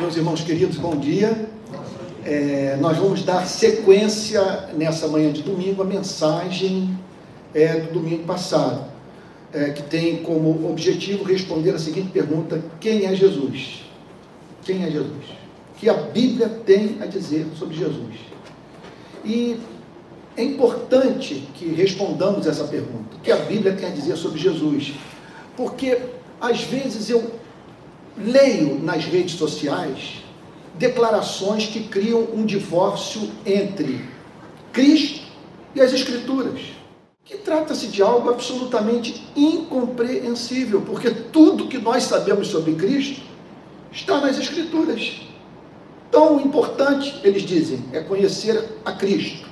Meus irmãos queridos, bom dia. É, nós vamos dar sequência nessa manhã de domingo à mensagem é, do domingo passado, é, que tem como objetivo responder a seguinte pergunta: Quem é Jesus? Quem é Jesus? O que a Bíblia tem a dizer sobre Jesus? E é importante que respondamos essa pergunta: O que a Bíblia tem a dizer sobre Jesus? Porque às vezes eu leio nas redes sociais declarações que criam um divórcio entre Cristo e as Escrituras, que trata-se de algo absolutamente incompreensível, porque tudo que nós sabemos sobre Cristo está nas Escrituras. Tão importante, eles dizem, é conhecer a Cristo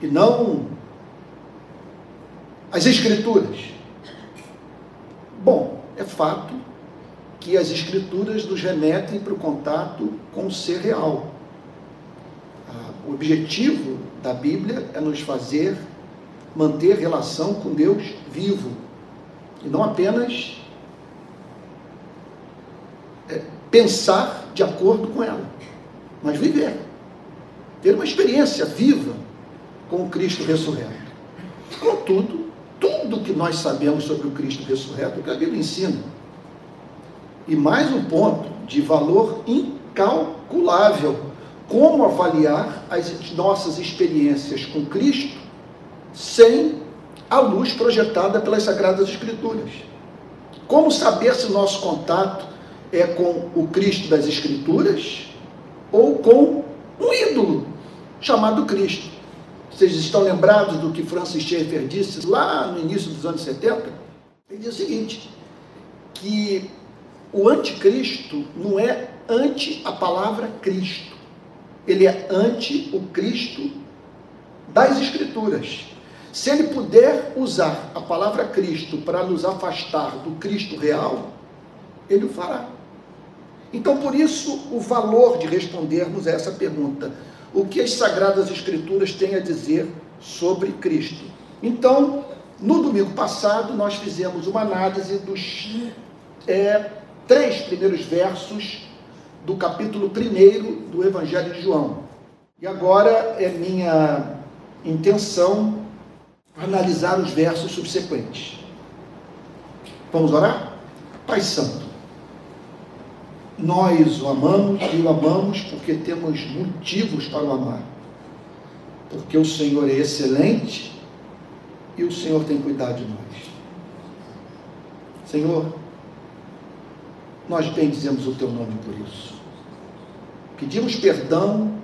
e não as Escrituras. Bom, é fato que as escrituras nos remetem para o contato com o ser real. Ah, o objetivo da Bíblia é nos fazer manter relação com Deus vivo e não apenas é, pensar de acordo com ela, mas viver, ter uma experiência viva com o Cristo ressurreto. Contudo, tudo que nós sabemos sobre o Cristo ressurreto, o que a Bíblia ensina, e mais um ponto de valor incalculável: como avaliar as nossas experiências com Cristo sem a luz projetada pelas Sagradas Escrituras? Como saber se nosso contato é com o Cristo das Escrituras ou com um ídolo chamado Cristo? Vocês estão lembrados do que Francis Schaeffer disse lá no início dos anos 70? Ele diz o seguinte: que o anticristo não é anti a palavra Cristo. Ele é anti o Cristo das Escrituras. Se ele puder usar a palavra Cristo para nos afastar do Cristo real, ele o fará. Então, por isso, o valor de respondermos a essa pergunta: o que as Sagradas Escrituras têm a dizer sobre Cristo? Então, no domingo passado, nós fizemos uma análise dos é, três primeiros versos do capítulo 1 do Evangelho de João. E agora é minha intenção analisar os versos subsequentes. Vamos orar? Pai Santo, nós o amamos e o amamos porque temos motivos para o amar. Porque o Senhor é excelente e o Senhor tem cuidado de nós. Senhor, nós bendizemos o teu nome por isso. Pedimos perdão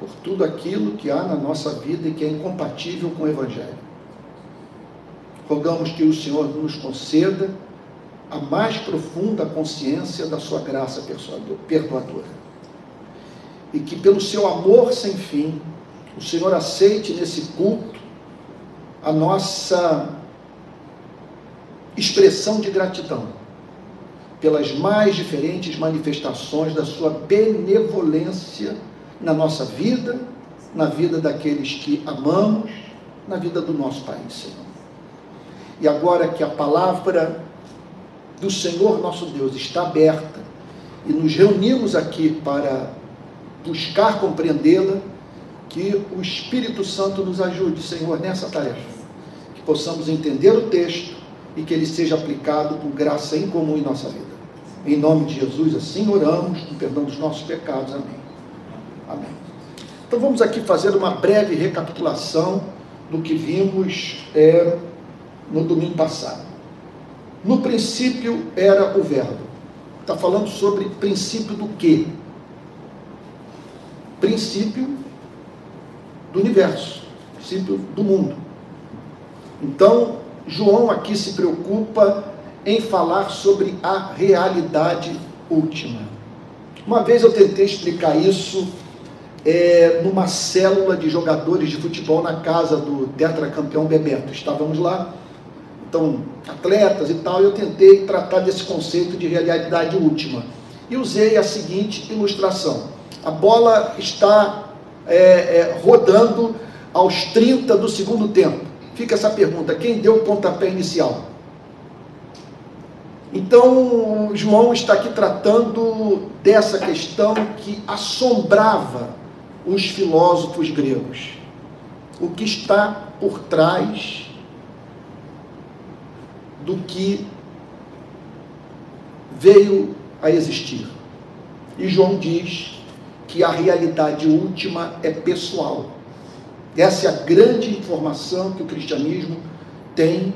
por tudo aquilo que há na nossa vida e que é incompatível com o Evangelho. Rogamos que o Senhor nos conceda a mais profunda consciência da sua graça perdoadora. E que pelo seu amor sem fim, o Senhor aceite nesse culto a nossa expressão de gratidão pelas mais diferentes manifestações da sua benevolência na nossa vida, na vida daqueles que amamos, na vida do nosso país, Senhor. E agora que a palavra do Senhor nosso Deus está aberta e nos reunimos aqui para buscar compreendê-la, que o Espírito Santo nos ajude, Senhor, nessa tarefa. Que possamos entender o texto e que ele seja aplicado com graça incomum em nossa vida. Em nome de Jesus, assim oramos, com perdão dos nossos pecados. Amém. Amém. Então vamos aqui fazer uma breve recapitulação do que vimos é, no domingo passado. No princípio era o verbo. Está falando sobre princípio do quê? Princípio do universo, princípio do mundo. Então, João aqui se preocupa em falar sobre a realidade última. Uma vez eu tentei explicar isso é, numa célula de jogadores de futebol na casa do tetracampeão Bebeto. Estávamos lá, então, atletas e tal, e eu tentei tratar desse conceito de realidade última. E usei a seguinte ilustração: a bola está é, é, rodando aos 30 do segundo tempo. Fica essa pergunta: quem deu o pontapé inicial? Então, João está aqui tratando dessa questão que assombrava os filósofos gregos. O que está por trás do que veio a existir. E João diz que a realidade última é pessoal. Essa é a grande informação que o cristianismo tem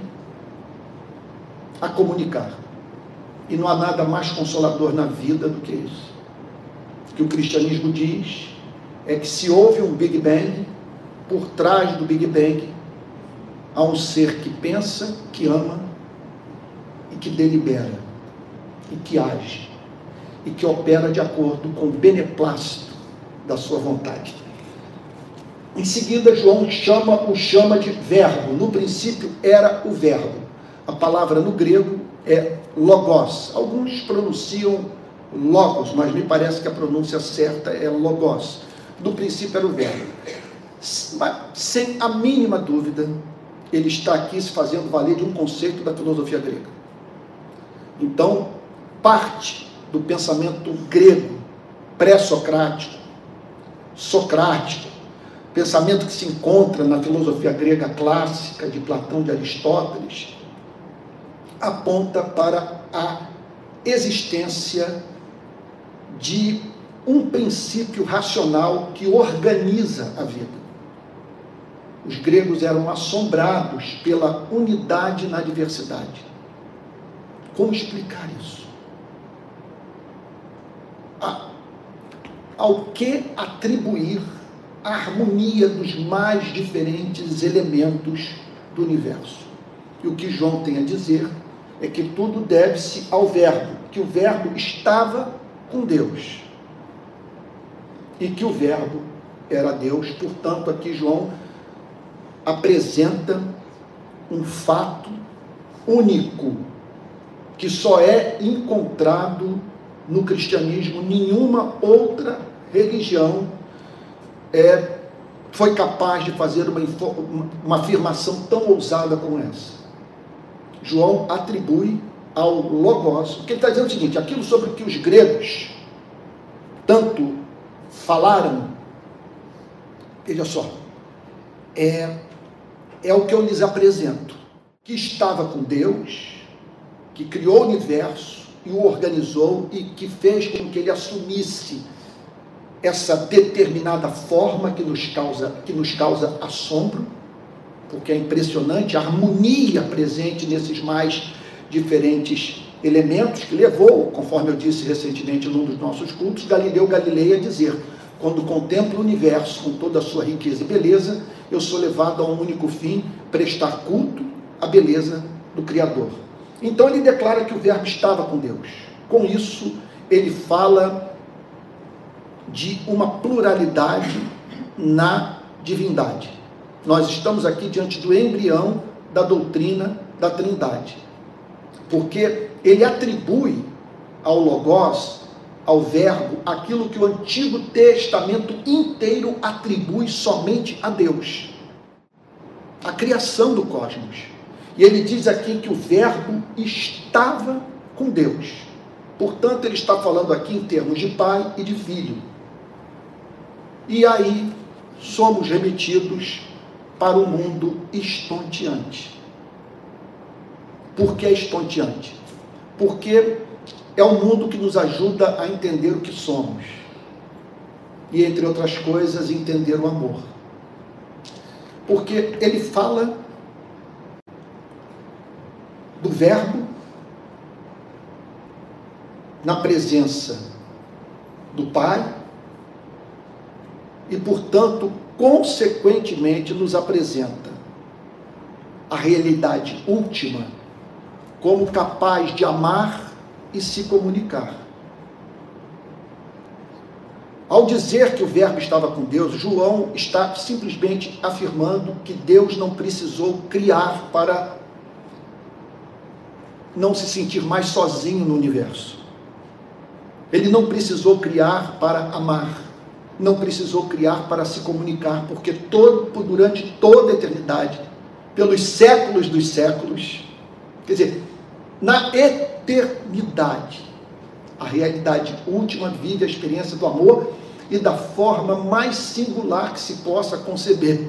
a comunicar. E não há nada mais consolador na vida do que isso. O que o cristianismo diz é que se houve um Big Bang, por trás do Big Bang há um ser que pensa, que ama e que delibera e que age e que opera de acordo com o beneplácito da sua vontade. Em seguida, João chama o chama de verbo. No princípio era o verbo. A palavra no grego é logos. Alguns pronunciam logos, mas me parece que a pronúncia certa é logos. No princípio era o verbo. Sem a mínima dúvida, ele está aqui se fazendo valer de um conceito da filosofia grega. Então, parte do pensamento grego, pré-socrático, socrático, pensamento que se encontra na filosofia grega clássica de Platão, de Aristóteles, aponta para a existência de um princípio racional que organiza a vida. Os gregos eram assombrados pela unidade na diversidade. Como explicar isso? A, ao que atribuir a harmonia dos mais diferentes elementos do universo? E o que João tem a dizer é que tudo deve-se ao Verbo, que o Verbo estava com Deus e que o Verbo era Deus. Portanto, aqui João apresenta um fato único que só é encontrado no cristianismo. Nenhuma outra religião é, foi capaz de fazer uma, uma afirmação tão ousada como essa. João atribui ao Logos, que ele está dizendo o seguinte: aquilo sobre que os gregos tanto falaram, veja só, é, é o que eu lhes apresento, que estava com Deus, que criou o universo e o organizou e que fez com que ele assumisse essa determinada forma que nos causa, que nos causa assombro, porque é impressionante a harmonia presente nesses mais diferentes elementos que levou, conforme eu disse recentemente num dos nossos cultos, Galileu Galilei a dizer: quando contemplo o universo com toda a sua riqueza e beleza, eu sou levado a um único fim, prestar culto à beleza do Criador. Então ele declara que o Verbo estava com Deus. Com isso, ele fala de uma pluralidade na divindade. Nós estamos aqui diante do embrião da doutrina da Trindade. Porque ele atribui ao Logos, ao Verbo, aquilo que o Antigo Testamento inteiro atribui somente a Deus a criação do cosmos. E ele diz aqui que o Verbo estava com Deus. Portanto, ele está falando aqui em termos de pai e de filho. E aí somos remetidos para o mundo estonteante. Por que estonteante? Porque é um mundo que nos ajuda a entender o que somos. E, entre outras coisas, entender o amor. Porque ele fala do Verbo na presença do Pai e, portanto, consequentemente, nos apresenta a realidade última como capaz de amar e se comunicar. Ao dizer que o Verbo estava com Deus, João está simplesmente afirmando que Deus não precisou criar para não se sentir mais sozinho no universo. Ele não precisou criar para amar, não precisou criar para se comunicar, porque todo, durante toda a eternidade, pelos séculos dos séculos, quer dizer, na eternidade. A realidade última vive a experiência do amor e da forma mais singular que se possa conceber,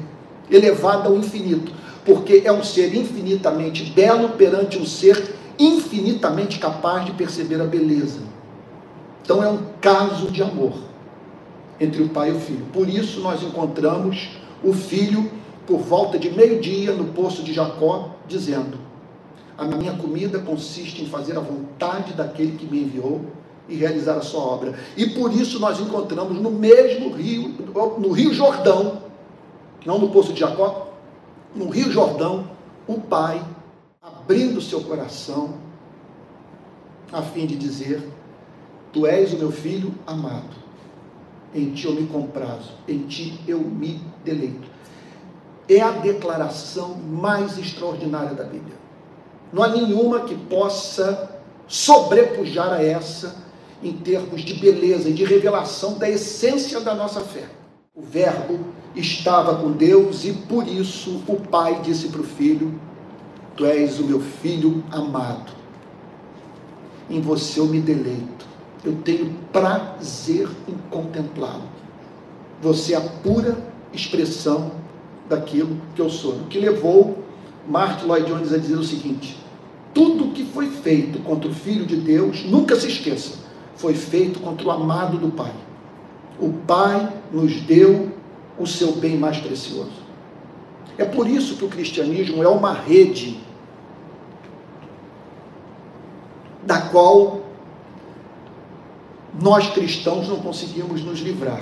elevada ao infinito, porque é um ser infinitamente belo perante um ser infinitamente capaz de perceber a beleza. Então é um caso de amor entre o pai e o filho. Por isso nós encontramos o filho por volta de meio-dia no poço de Jacó, dizendo: A minha comida consiste em fazer a vontade daquele que me enviou e realizar a sua obra. E por isso nós encontramos no mesmo rio, no Rio Jordão, não no poço de Jacó, no Rio Jordão, o pai abrindo seu coração a fim de dizer: Tu és o meu filho amado, em ti eu me comprazo, em ti eu me deleito. É a declaração mais extraordinária da Bíblia. Não há nenhuma que possa sobrepujar a essa em termos de beleza e de revelação da essência da nossa fé. O Verbo estava com Deus e por isso o Pai disse para o filho: Tu és o meu filho amado, em você eu me deleito, eu tenho prazer em contemplá-lo. Você é a pura expressão daquilo que eu sou. O que levou Martin Lloyd Jones a dizer o seguinte: tudo que foi feito contra o Filho de Deus, nunca se esqueça, foi feito contra o amado do Pai. O Pai nos deu o seu bem mais precioso. É por isso que o cristianismo é uma rede da qual nós cristãos não conseguimos nos livrar.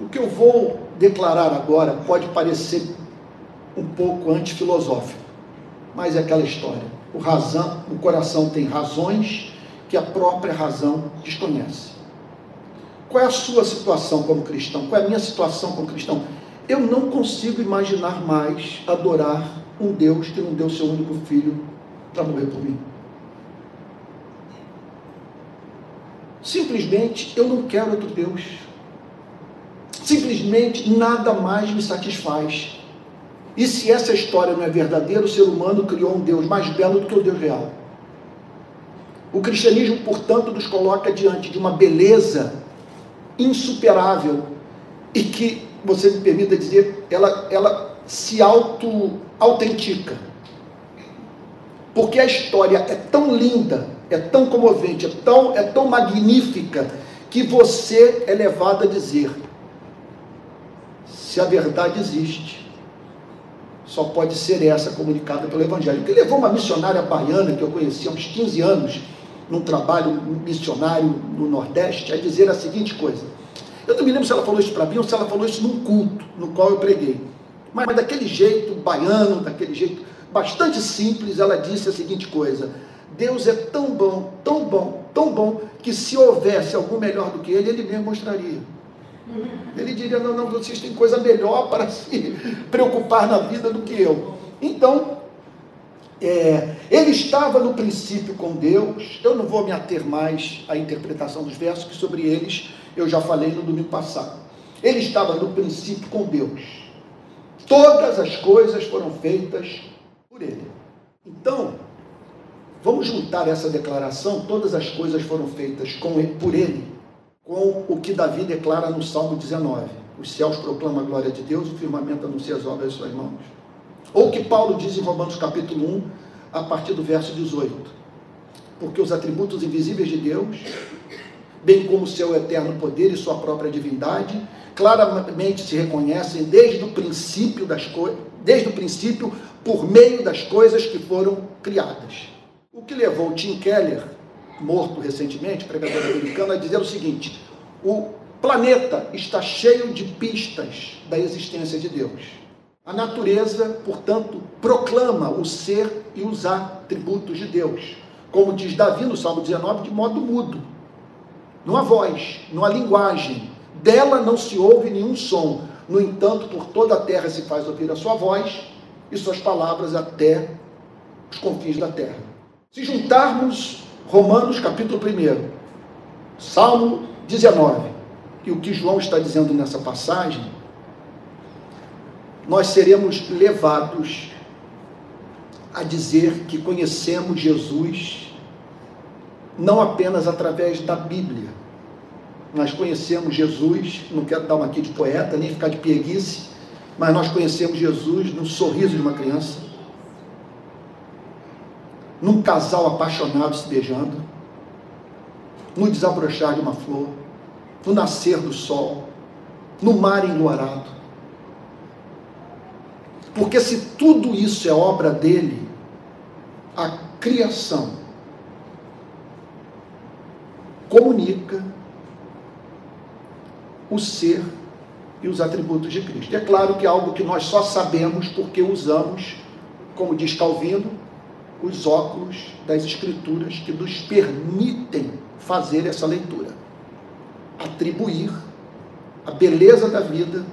O que eu vou declarar agora pode parecer um pouco antifilosófico, mas é aquela história. O, razão, o coração tem razões que a própria razão desconhece. Qual é a sua situação como cristão? Qual é a minha situação como cristão? Eu não consigo imaginar mais adorar um Deus que não deu seu único filho para morrer por mim. Simplesmente eu não quero outro Deus. Simplesmente nada mais me satisfaz. E se essa história não é verdadeira, o ser humano criou um Deus mais belo do que o Deus real. O cristianismo, portanto, nos coloca diante de uma beleza insuperável e que, você me permita dizer, ela, ela se auto-autentica. Porque a história é tão linda, é tão comovente, é tão, é tão magnífica, que você é levado a dizer: se a verdade existe, só pode ser essa comunicada pelo Evangelho. Que levou uma missionária baiana que eu conheci há uns 15 anos, num trabalho missionário no Nordeste, a dizer a seguinte coisa. Eu não me lembro se ela falou isso para mim ou se ela falou isso num culto no qual eu preguei. Mas, mas daquele jeito baiano, daquele jeito bastante simples, ela disse a seguinte coisa: Deus é tão bom, tão bom, tão bom, que se houvesse algum melhor do que ele, ele mesmo mostraria. Ele diria: não, não, vocês têm coisa melhor para se preocupar na vida do que eu. Então, é, ele estava no princípio com Deus. Eu não vou me ater mais à interpretação dos versos, que sobre eles eu já falei no domingo passado. Ele estava no princípio com Deus. Todas as coisas foram feitas por ele. Então, vamos juntar essa declaração: todas as coisas foram feitas com ele, por ele com o que Davi declara no Salmo 19. Os céus proclamam a glória de Deus, o firmamento anuncia as obras de suas mãos. Ou que Paulo diz em Romanos capítulo 1, a partir do verso 18. Porque os atributos invisíveis de Deus, bem como o seu eterno poder e sua própria divindade, claramente se reconhecem desde o princípio das coisas, desde o princípio por meio das coisas que foram criadas. O que levou Tim Keller morto recentemente, pregador americano, a dizer o seguinte: o planeta está cheio de pistas da existência de Deus. A natureza, portanto, proclama o ser e os atributos de Deus. Como diz Davi no Salmo 19, de modo mudo. Não há voz, não há linguagem. Dela não se ouve nenhum som. No entanto, por toda a terra se faz ouvir a sua voz e suas palavras até os confins da terra. Se juntarmos Romanos capítulo 1, Salmo 19. E o que João está dizendo nessa passagem, nós seremos levados a dizer que conhecemos Jesus não apenas através da Bíblia. Nós conhecemos Jesus, não quero dar uma aqui de poeta, nem ficar de pieguice, mas nós conhecemos Jesus no sorriso de uma criança, num casal apaixonado se beijando, no desabrochar de uma flor, no nascer do sol, no mar enluarado. Porque se tudo isso é obra dele, a criação comunica o ser e os atributos de Cristo. É claro que é algo que nós só sabemos porque usamos, como diz Calvino, os óculos das Escrituras que nos permitem fazer essa leitura. Atribuir a beleza da vida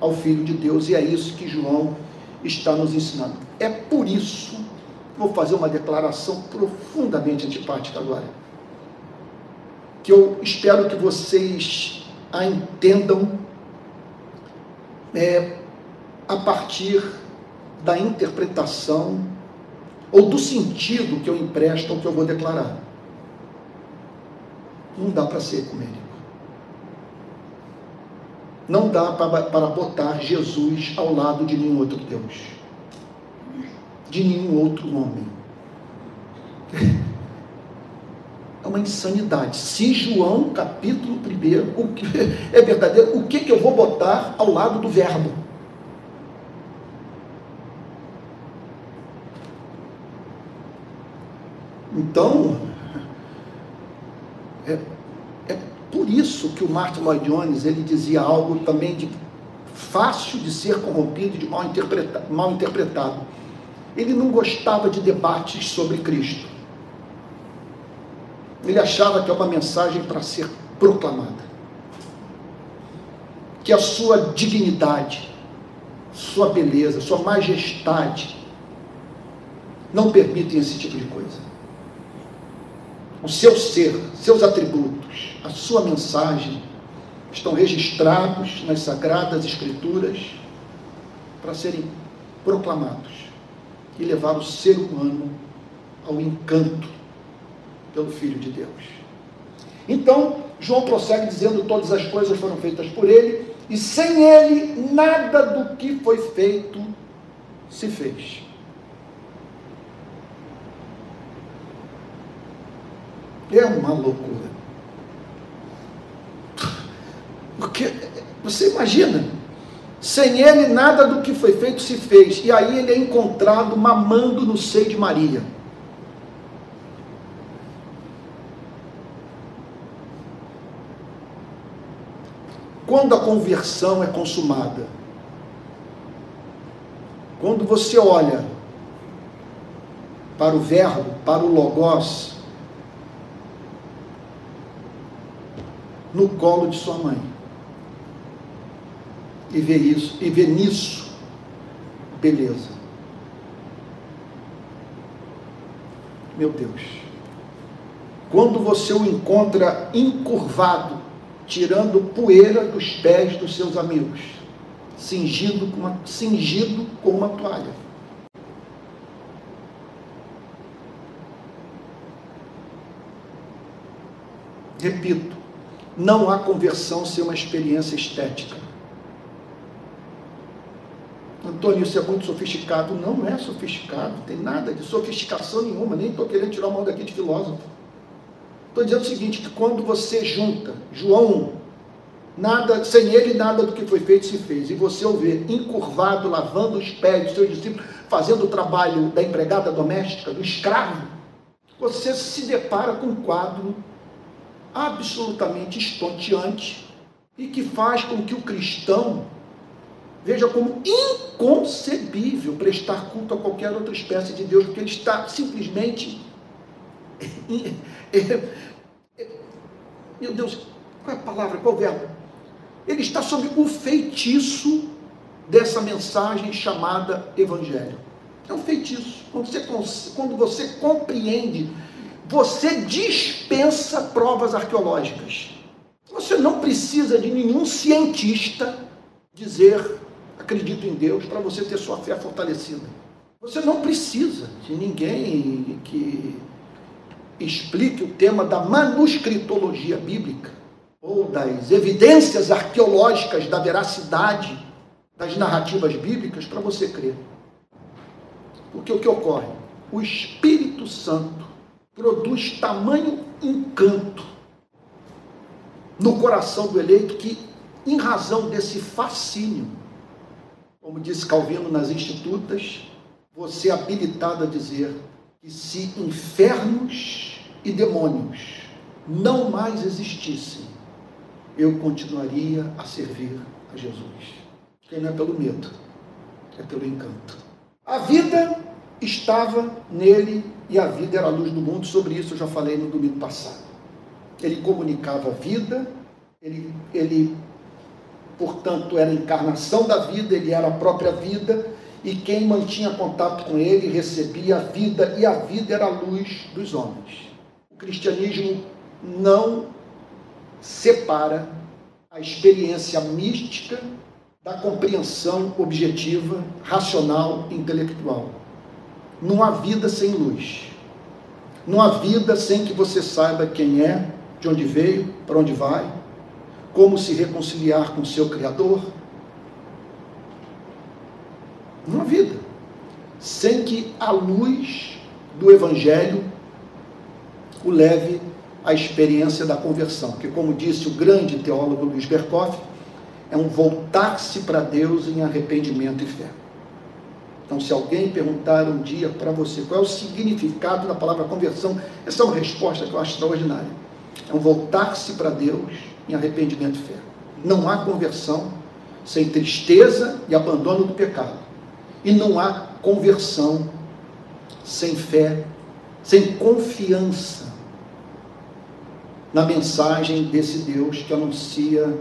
ao Filho de Deus, e é isso que João está nos ensinando. É por isso, vou fazer uma declaração profundamente antipática agora, que eu espero que vocês a entendam é, a partir da interpretação ou do sentido que eu empresto ao que eu vou declarar. Não dá para ser ecumênico. Não dá para botar Jesus ao lado de nenhum outro Deus, de nenhum outro homem. É uma insanidade. Se João, capítulo 1, o que é verdadeiro, o que, que eu vou botar ao lado do verbo? Então, é, é por isso que o Martin Lloyd Jones ele dizia algo também de fácil de ser corrompido, de mal, interpreta, mal interpretado. Ele não gostava de debates sobre Cristo. Ele achava que é uma mensagem para ser proclamada. Que a sua dignidade, sua beleza, sua majestade não permitem esse tipo de coisa o seu ser, seus atributos, a sua mensagem estão registrados nas sagradas escrituras para serem proclamados e levar o ser humano ao encanto pelo Filho de Deus. Então, João prossegue dizendo: todas as coisas foram feitas por ele, e sem ele nada do que foi feito se fez. É uma loucura. Porque você imagina, sem ele nada do que foi feito se fez, e aí ele é encontrado mamando no seio de Maria. Quando a conversão é consumada, quando você olha para o Verbo, para o Logos, no colo de sua mãe. E ver isso, e ver nisso beleza. Meu Deus. Quando você o encontra encurvado, tirando poeira dos pés dos seus amigos, cingido com uma, cingido com uma toalha. Repito, não há conversão sem uma experiência estética. Antônio, isso é muito sofisticado. Não é sofisticado, tem nada de sofisticação nenhuma, nem estou querendo tirar a mão daqui de filósofo. Estou dizendo o seguinte, que quando você junta João 1, nada, sem ele nada do que foi feito se fez, e você o vê encurvado, lavando os pés dos seus discípulos, fazendo o trabalho da empregada doméstica, do escravo, você se depara com um quadro absolutamente estonteante e que faz com que o cristão veja como inconcebível prestar culto a qualquer outra espécie de Deus, porque ele está simplesmente. Meu Deus, qual é a palavra? Qual é o verbo? Ele está sob o feitiço dessa mensagem chamada Evangelho. É um feitiço. Quando você, quando você compreende você dispensa provas arqueológicas. Você não precisa de nenhum cientista dizer acredito em Deus para você ter sua fé fortalecida. Você não precisa de ninguém que explique o tema da manuscritologia bíblica ou das evidências arqueológicas da veracidade das narrativas bíblicas para você crer. Porque o que ocorre? O Espírito Santo produz tamanho encanto no coração do eleito que, em razão desse fascínio, como disse Calvino nas Institutas, você é habilitado a dizer que se infernos e demônios não mais existissem, eu continuaria a servir a Jesus. Que não é pelo medo, é pelo encanto. A vida estava nele e a vida era a luz do mundo. Sobre isso eu já falei no domingo passado. Ele comunicava a vida, ele, ele portanto, era a encarnação da vida, ele era a própria vida, e quem mantinha contato com ele recebia a vida, e a vida era a luz dos homens. O cristianismo não separa a experiência mística da compreensão objetiva, racional e intelectual. Não há vida sem luz. Não há vida sem que você saiba quem é, de onde veio, para onde vai, como se reconciliar com o seu Criador. Não há vida sem que a luz do Evangelho o leve à experiência da conversão, que, como disse o grande teólogo Luiz Berkoff, é um voltar-se para Deus em arrependimento e fé. Então, se alguém perguntar um dia para você qual é o significado da palavra conversão, essa é uma resposta que eu acho extraordinária. É um voltar-se para Deus em arrependimento e fé. Não há conversão sem tristeza e abandono do pecado. E não há conversão sem fé, sem confiança na mensagem desse Deus que anuncia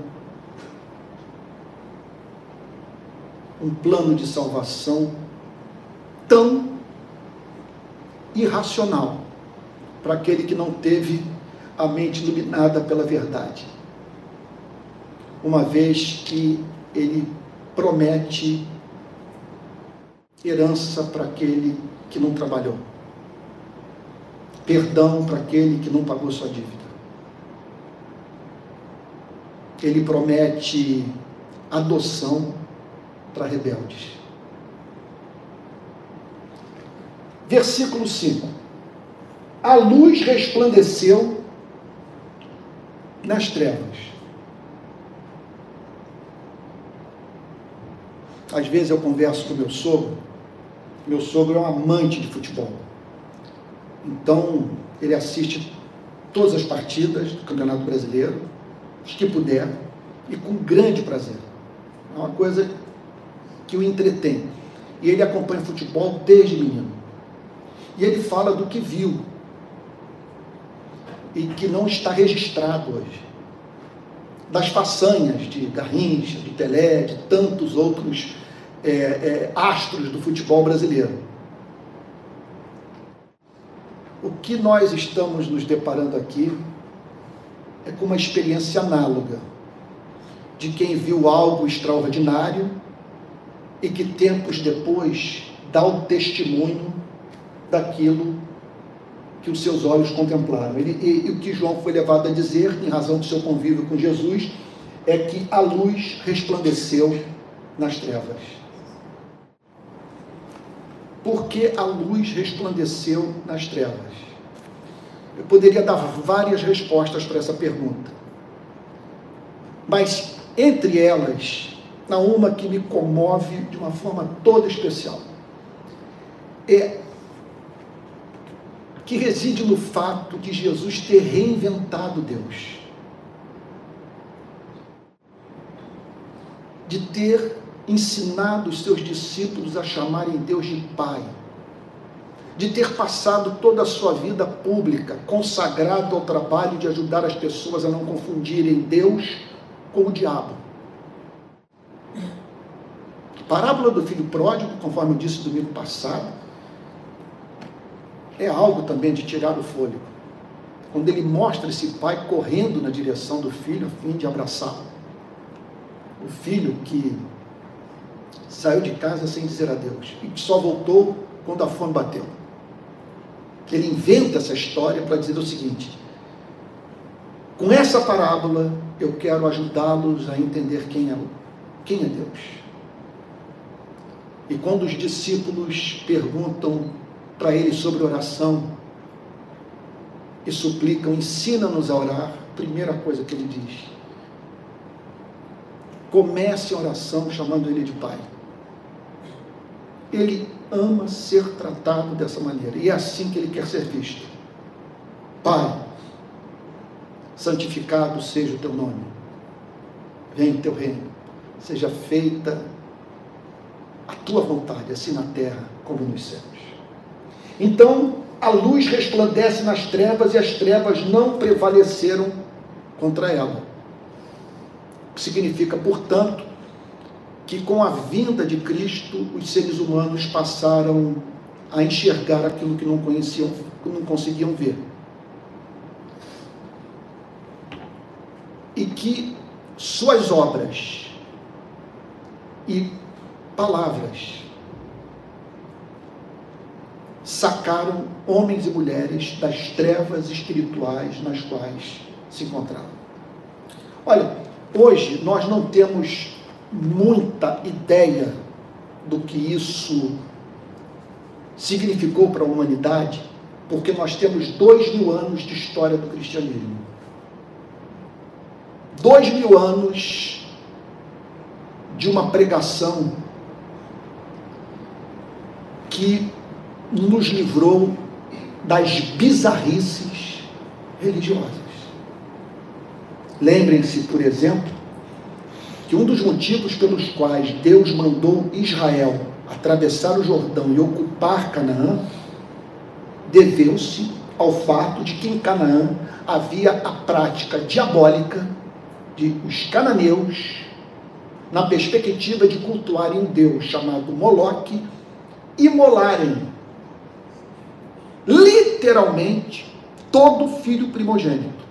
um plano de salvação tão irracional para aquele que não teve a mente iluminada pela verdade. Uma vez que ele promete herança para aquele que não trabalhou, perdão para aquele que não pagou sua dívida. Ele promete adoção para rebeldes. Versículo 5: A luz resplandeceu nas trevas. Às vezes eu converso com meu sogro. Meu sogro é um amante de futebol. Então, ele assiste todas as partidas do Campeonato Brasileiro, os que puder, e com grande prazer. É uma coisa que o entretém. E ele acompanha futebol desde menino. E ele fala do que viu e que não está registrado hoje. Das façanhas de Garrincha, de Pelé, de tantos outros é, é, astros do futebol brasileiro. O que nós estamos nos deparando aqui é com uma experiência análoga de quem viu algo extraordinário e que tempos depois dá o testemunho daquilo que os seus olhos contemplaram. Ele, e, e o que João foi levado a dizer, em razão do seu convívio com Jesus, é que a luz resplandeceu nas trevas. Por que a luz resplandeceu nas trevas? Eu poderia dar várias respostas para essa pergunta. Mas entre elas, há uma que me comove de uma forma toda especial. É que reside no fato de Jesus ter reinventado Deus. De ter ensinado os seus discípulos a chamarem Deus de Pai. De ter passado toda a sua vida pública consagrado ao trabalho de ajudar as pessoas a não confundirem Deus com o diabo. Parábola do filho pródigo, conforme eu disse domingo passado, é algo também de tirar o fôlego. Quando ele mostra esse pai correndo na direção do filho a fim de abraçá-lo. O filho que saiu de casa sem dizer adeus e que só voltou quando a fome bateu. Ele inventa essa história para dizer o seguinte: com essa parábola eu quero ajudá-los a entender quem é, quem é Deus. E quando os discípulos perguntam para ele sobre oração e suplicam, ensina-nos a orar, primeira coisa que ele diz: comece a oração chamando ele de Pai. Ele ama ser tratado dessa maneira. E é assim que ele quer ser visto. Pai, santificado seja o teu nome. Venha o teu reino. Seja feita a tua vontade, assim na terra como nos céus. Então, a luz resplandece nas trevas e as trevas não prevaleceram contra ela. Significa, portanto, que com a vinda de Cristo os seres humanos passaram a enxergar aquilo que não conheciam, que não conseguiam ver. E que suas obras e palavras sacaram homens e mulheres das trevas espirituais nas quais se encontravam. Olha, hoje nós não temos muita ideia do que isso significou para a humanidade, porque nós temos dois mil anos de história do cristianismo. Dois mil anos de uma pregação que nos livrou das bizarrices religiosas. Lembrem-se, por exemplo, que um dos motivos pelos quais Deus mandou Israel atravessar o Jordão e ocupar Canaã deveu-se ao fato de que em Canaã havia a prática diabólica de os cananeus, na perspectiva de cultuarem um deus chamado Moloque, imolarem literalmente todo filho primogênito.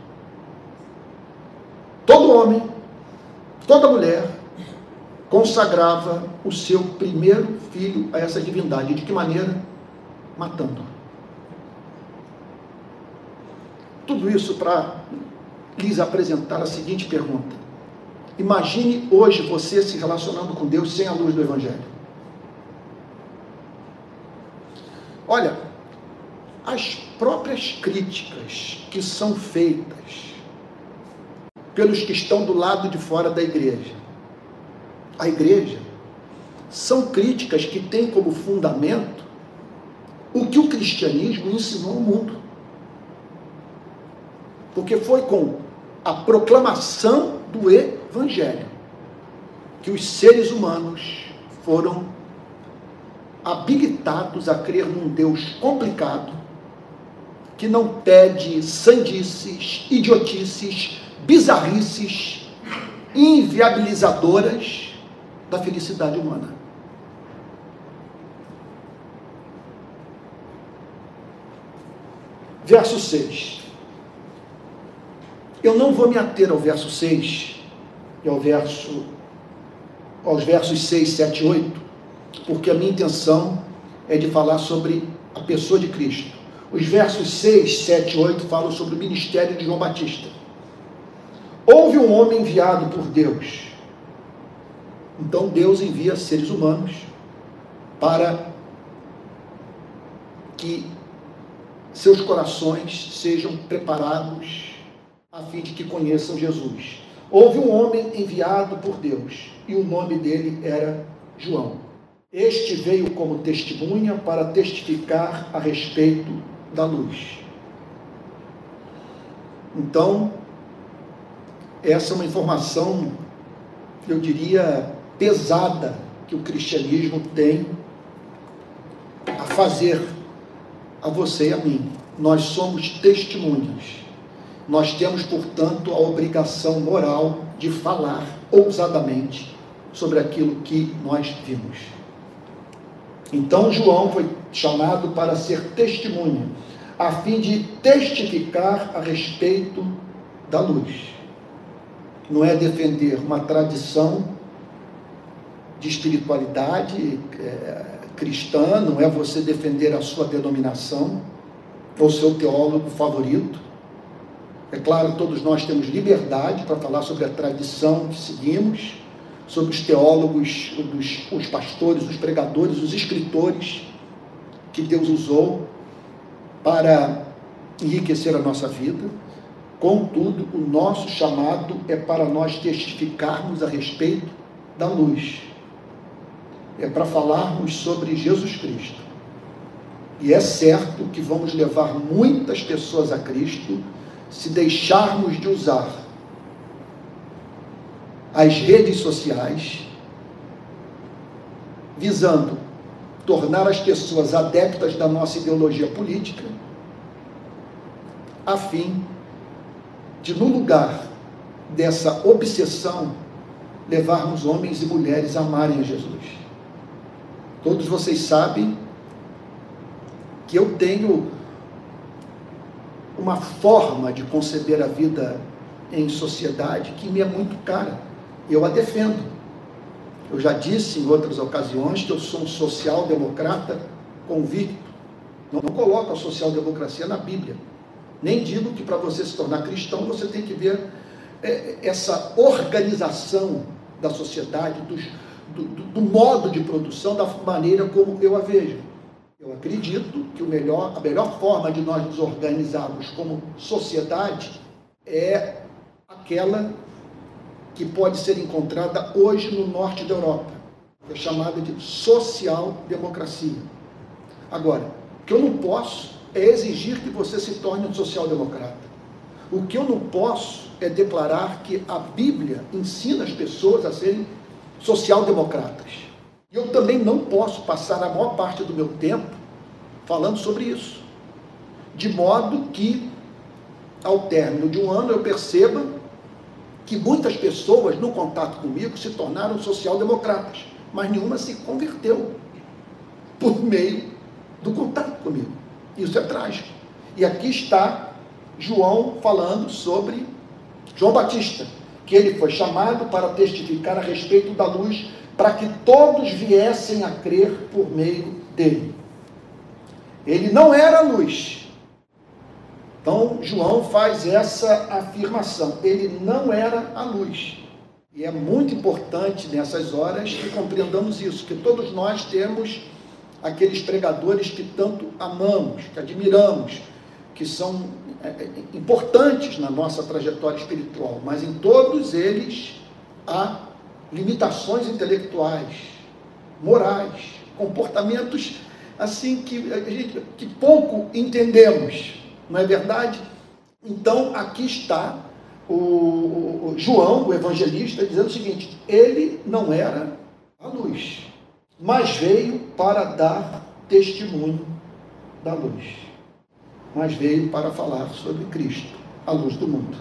Todo homem toda mulher consagrava o seu primeiro filho a essa divindade. De que maneira? Matando. Tudo isso para lhes apresentar a seguinte pergunta. Imagine hoje você se relacionando com Deus sem a luz do Evangelho. Olha, as próprias críticas que são feitas pelos que estão do lado de fora da igreja. A igreja são críticas que têm como fundamento o que o cristianismo ensinou ao mundo. Porque foi com a proclamação do evangelho que os seres humanos foram habilitados a crer num Deus complicado, que não pede sandices, idiotices, bizarrices inviabilizadoras da felicidade humana. Verso 6. Eu não vou me ater ao verso 6 e ao verso, aos versos 6, 7 e 8, porque a minha intenção é de falar sobre a pessoa de Cristo. Os versos 6, 7 e 8 falam sobre o ministério de João Batista. Houve um homem enviado por Deus. Então Deus envia seres humanos para que seus corações sejam preparados a fim de que conheçam Jesus. Houve um homem enviado por Deus e o nome dele era João. Este veio como testemunha para testificar a respeito da luz. Então, essa é uma informação, eu diria, pesada que o cristianismo tem a fazer a você e a mim. Nós somos testemunhas. Nós temos, portanto, a obrigação moral de falar ousadamente sobre aquilo que nós vimos. Então, João foi chamado para ser testemunha, a fim de testificar a respeito da luz não é defender uma tradição de espiritualidade é, cristã não é você defender a sua denominação ou seu teólogo favorito. É claro, todos nós temos liberdade para falar sobre a tradição que seguimos, sobre os teólogos, os, os pastores, os pregadores, os escritores que Deus usou para enriquecer a nossa vida. Contudo, o nosso chamado é para nós testificarmos a respeito da luz. É para falarmos sobre Jesus Cristo. E é certo que vamos levar muitas pessoas a Cristo se deixarmos de usar as redes sociais visando tornar as pessoas adeptas da nossa ideologia política, a fim de, no lugar dessa obsessão, levarmos homens e mulheres a amarem a Jesus. Todos vocês sabem que eu tenho uma forma de conceber a vida em sociedade que me é muito cara. Eu a defendo. Eu já disse em outras ocasiões que eu sou um social-democrata convicto. Não, não coloco a social-democracia na Bíblia. Nem digo que para você se tornar cristão você tem que ver é, essa organização da sociedade, do, do, do, modo de produção, da maneira como eu a vejo. Eu acredito que melhor, a melhor forma de nós nos organizarmos como sociedade é aquela que pode ser encontrada hoje no norte da Europa, é chamada de social-democracia. Agora, o que eu não posso é exigir que você se torne um social-democrata. O que eu não posso é declarar que a Bíblia ensina as pessoas a serem social-democratas. E eu também não posso passar a maior parte do meu tempo falando sobre isso. De modo que, ao término de um ano, eu perceba que muitas pessoas no contato comigo se tornaram social-democratas, mas nenhuma se converteu por meio do contato comigo. Isso é trágico. E aqui está João falando sobre João Batista, que ele foi chamado para testificar a respeito da luz, para que todos viessem a crer por meio dele. Ele não era luz. Então, João faz essa afirmação. Ele não era a luz. E é muito importante nessas horas que compreendamos isso, que todos nós temos aqueles pregadores que tanto amamos, que admiramos, que são é, é, importantes na nossa trajetória espiritual, mas em todos eles há limitações intelectuais, morais, comportamentos assim que, que pouco entendemos, não é verdade? Então aqui está o, o João, o evangelista, dizendo o seguinte: ele não era a luz, mas veio para dar testemunho da luz. Mas veio para falar sobre Cristo, a luz do mundo.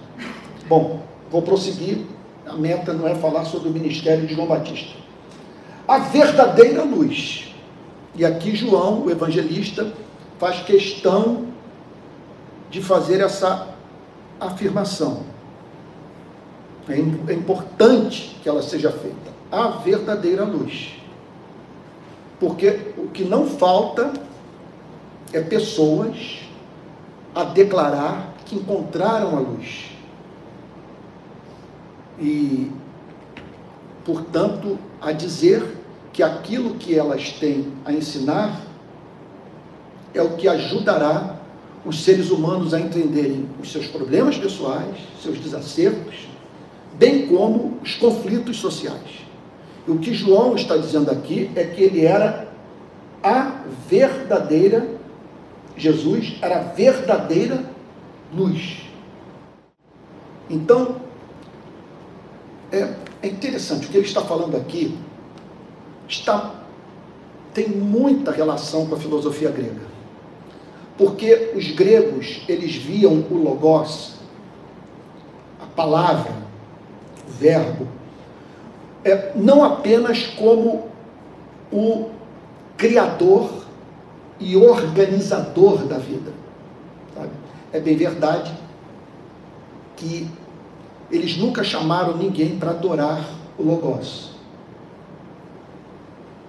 Bom, vou prosseguir. A meta não é falar sobre o ministério de João Batista. A verdadeira luz. E aqui João, o evangelista, faz questão de fazer essa afirmação. É, é importante que ela seja feita. A verdadeira luz. Porque o que não falta é pessoas a declarar que encontraram a luz. E, portanto, a dizer que aquilo que elas têm a ensinar é o que ajudará os seres humanos a entenderem os seus problemas pessoais, seus desacertos, bem como os conflitos sociais. E o que João está dizendo aqui é que ele era a verdadeira, Jesus era a verdadeira luz. Então, é, é interessante, o que ele está falando aqui está, tem muita relação com a filosofia grega. Porque os gregos, eles viam o logos, a palavra, o verbo, é, não apenas como o criador e organizador da vida. Sabe? É bem verdade que eles nunca chamaram ninguém para adorar o Logos.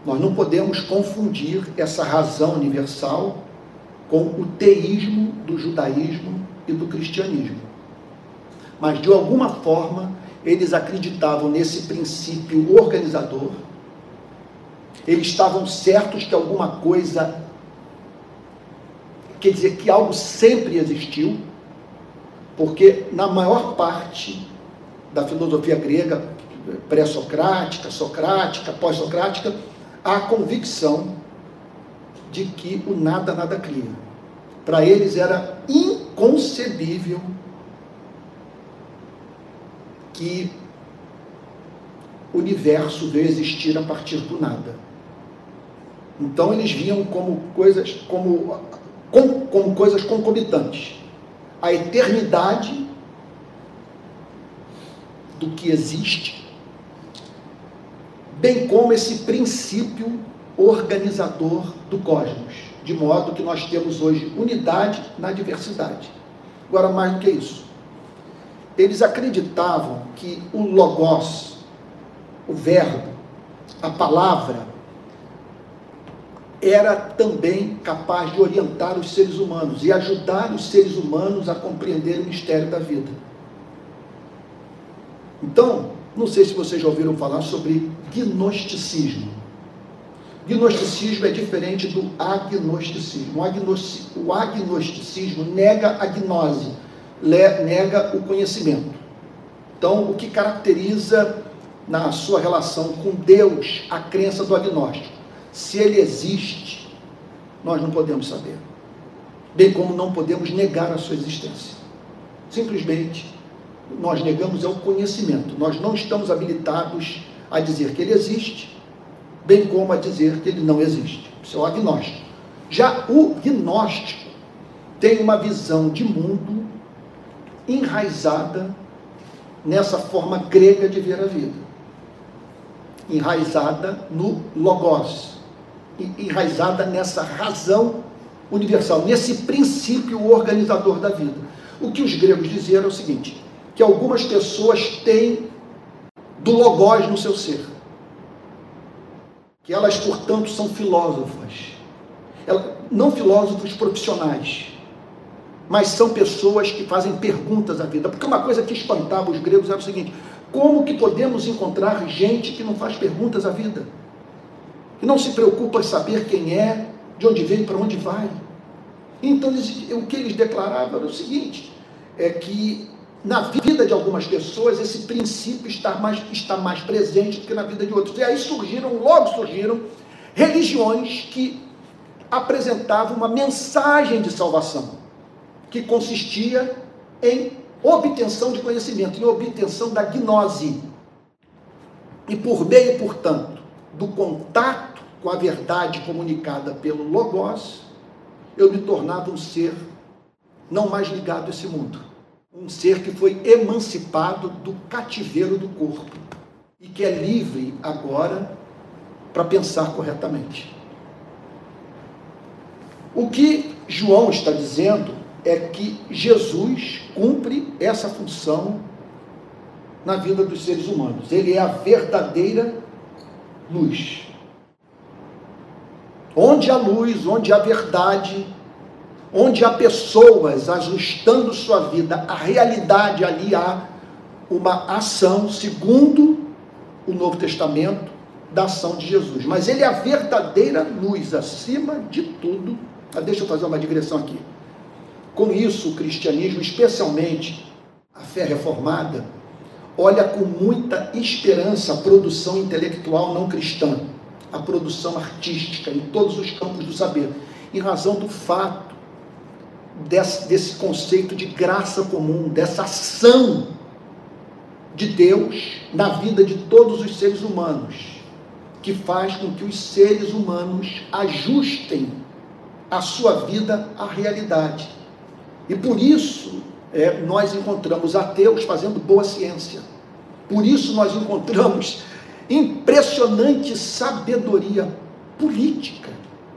Nós não podemos confundir essa razão universal com o teísmo do judaísmo e do cristianismo. Mas, de alguma forma, eles acreditavam nesse princípio organizador, eles estavam certos que alguma coisa, quer dizer, que algo sempre existiu, porque na maior parte da filosofia grega, pré-socrática, socrática, pós-socrática, há a convicção de que o nada nada cria. Para eles era inconcebível que o universo veio existir a partir do nada. Então eles viam como coisas, como, como, como coisas concomitantes. A eternidade do que existe, bem como esse princípio organizador do cosmos, de modo que nós temos hoje unidade na diversidade. Agora, mais do que isso, eles acreditavam que o Logos, o Verbo, a palavra, era também capaz de orientar os seres humanos e ajudar os seres humanos a compreender o mistério da vida. Então, não sei se vocês já ouviram falar sobre gnosticismo. Gnosticismo é diferente do agnosticismo. O agnosticismo nega a gnose, nega o conhecimento. Então, o que caracteriza na sua relação com Deus a crença do agnóstico? Se ele existe, nós não podemos saber. Bem como não podemos negar a sua existência. Simplesmente, nós negamos é o conhecimento. Nós não estamos habilitados a dizer que ele existe, bem como a dizer que ele não existe. Isso é o agnóstico. Já o gnóstico tem uma visão de mundo enraizada nessa forma grega de ver a vida. Enraizada no logos, enraizada nessa razão universal, nesse princípio organizador da vida. O que os gregos diziam é o seguinte: que algumas pessoas têm do logos no seu ser. Que elas, portanto, são filósofas. Não filósofos profissionais, mas são pessoas que fazem perguntas à vida. Porque uma coisa que espantava os gregos era o seguinte: como que podemos encontrar gente que não faz perguntas à vida? Que não se preocupa em saber quem é, de onde veio, para onde vai. Então, eles, o que eles declaravam era o seguinte: é que na vida de algumas pessoas esse princípio está mais, está mais presente do que na vida de outros. E aí surgiram, logo surgiram, religiões que apresentavam uma mensagem de salvação que consistia em obtenção de conhecimento, em obtenção da gnose. E por meio, portanto, do contato com a verdade comunicada pelo Logos, eu me tornava um ser não mais ligado a esse mundo. Um ser que foi emancipado do cativeiro do corpo e que é livre agora para pensar corretamente. O que João está dizendo é que Jesus cumpre essa função na vida dos seres humanos. Ele é a verdadeira luz. Onde há luz, onde há verdade, onde há pessoas ajustando sua vida à realidade, ali há uma ação, segundo o Novo Testamento, da ação de Jesus. Mas ele é a verdadeira luz, acima de tudo. Ah, deixa eu fazer uma digressão aqui. Com isso, o cristianismo, especialmente a fé reformada, olha com muita esperança a produção intelectual não cristã, a produção artística em todos os campos do saber, em razão do fato desse, desse conceito de graça comum, dessa ação de Deus na vida de todos os seres humanos, que faz com que os seres humanos ajustem a sua vida à realidade e por isso é, nós encontramos ateus fazendo boa ciência. Por isso nós encontramos impressionante sabedoria política,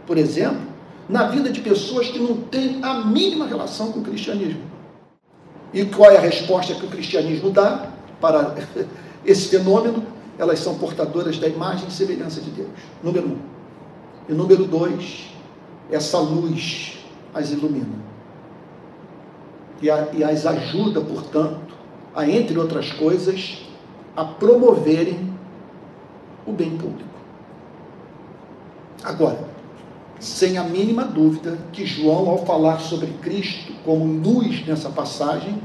por exemplo, na vida de pessoas que não têm a mínima relação com o cristianismo. E qual é a resposta que o cristianismo dá para esse fenômeno? elas são portadoras da imagem e semelhança de Deus. Número um. E número dois, essa luz as ilumina. E, a, e as ajuda, portanto, a, entre outras coisas, a promoverem o bem público. Agora, sem a mínima dúvida que João, ao falar sobre Cristo como luz nessa passagem,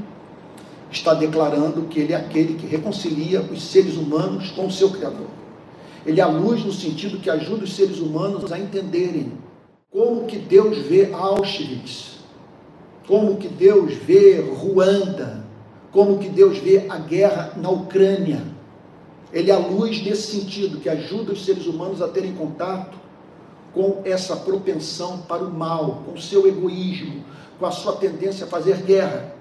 está declarando que ele é aquele que reconcilia os seres humanos com o seu Criador. Ele é a luz no sentido que ajuda os seres humanos a entenderem como que Deus vê Auschwitz, como que Deus vê Ruanda, como que Deus vê a guerra na Ucrânia. Ele é a luz nesse sentido, que ajuda os seres humanos a terem contato com essa propensão para o mal, com seu egoísmo, com a sua tendência a fazer guerra.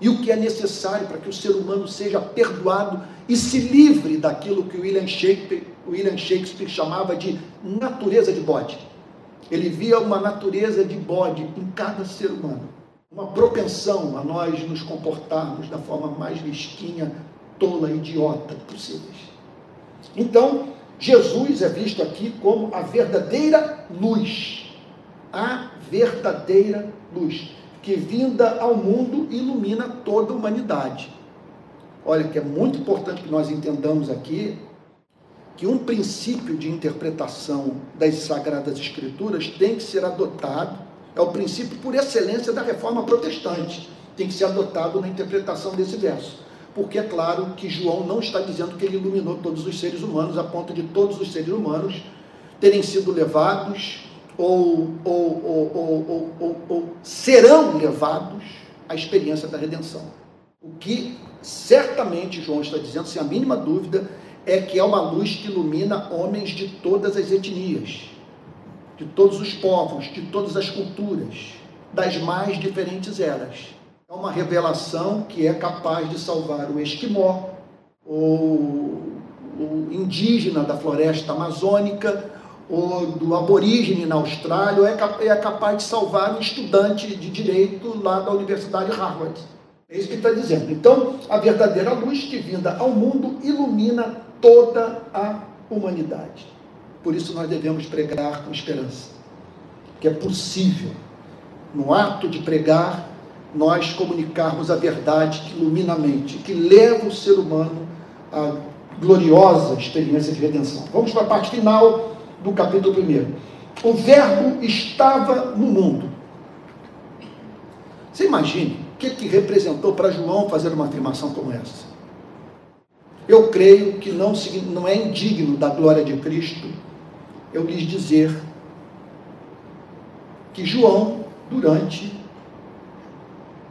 E o que é necessário para que o ser humano seja perdoado e se livre daquilo que William Shakespeare, William Shakespeare chamava de natureza de bode. Ele via uma natureza de bode em cada ser humano. Uma propensão a nós nos comportarmos da forma mais mesquinha, tola, idiota possíveis. Então, Jesus é visto aqui como a verdadeira luz. A verdadeira luz, que vinda ao mundo ilumina toda a humanidade. Olha, que é muito importante que nós entendamos aqui que um princípio de interpretação das Sagradas Escrituras tem que ser adotado, é o princípio por excelência da reforma protestante, tem que ser adotado na interpretação desse verso porque é claro que João não está dizendo que ele iluminou todos os seres humanos, a ponto de todos os seres humanos terem sido levados ou, ou, ou, ou serão levados à experiência da redenção. O que certamente João está dizendo, sem a mínima dúvida, é que é uma luz que ilumina homens de todas as etnias, de todos os povos, de todas as culturas, das mais diferentes eras. É uma revelação que é capaz de salvar o esquimó, o, o indígena da floresta amazônica, ou do aborígene na Austrália, ou é, é capaz de salvar um estudante de direito lá da Universidade Harvard. É isso que está dizendo. Então, a verdadeira luz que vinda ao mundo ilumina toda a humanidade. Por isso nós devemos pregar com esperança. Que é possível, no ato de pregar, nós comunicarmos a verdade que ilumina a mente, que leva o ser humano à gloriosa experiência de redenção. Vamos para a parte final do capítulo 1. O Verbo estava no mundo. Você imagine o que, que representou para João fazer uma afirmação como essa? Eu creio que não, não é indigno da glória de Cristo eu lhes dizer que João, durante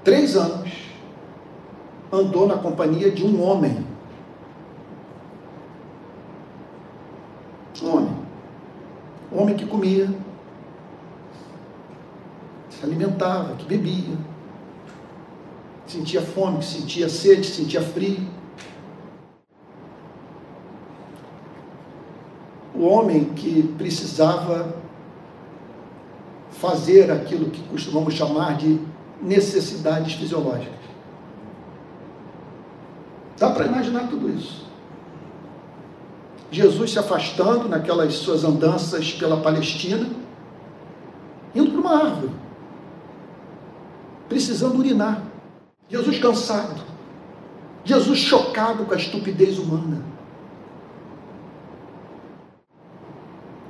três anos, andou na companhia de um homem. Um homem. Um homem que comia, se alimentava, que bebia, sentia fome, sentia sede, sentia frio. O homem que precisava fazer aquilo que costumamos chamar de necessidades fisiológicas. Dá para imaginar tudo isso. Jesus se afastando naquelas suas andanças pela Palestina, indo para uma árvore, precisando urinar. Jesus cansado. Jesus chocado com a estupidez humana.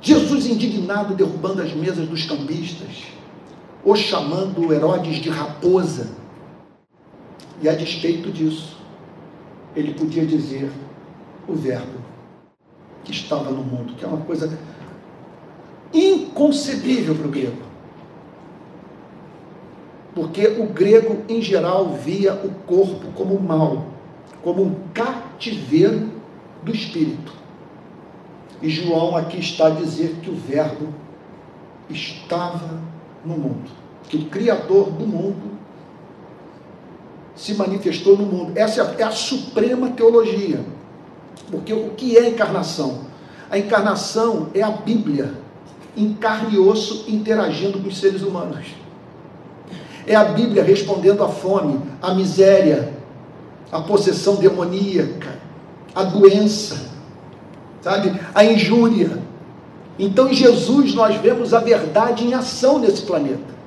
Jesus indignado derrubando as mesas dos cambistas o chamando Herodes de raposa. E a despeito disso, ele podia dizer o Verbo que estava no mundo, que é uma coisa inconcebível para o grego. Porque o grego, em geral, via o corpo como mal, como um cativeiro do espírito. E João aqui está a dizer que o Verbo estava no mundo, que o Criador do mundo se manifestou no mundo. Essa é a suprema teologia. Porque o que é a encarnação? A encarnação é a Bíblia em carne e osso interagindo com os seres humanos. É a Bíblia respondendo à fome, à miséria, à possessão demoníaca, à doença, sabe? A injúria. Então em Jesus nós vemos a verdade em ação nesse planeta.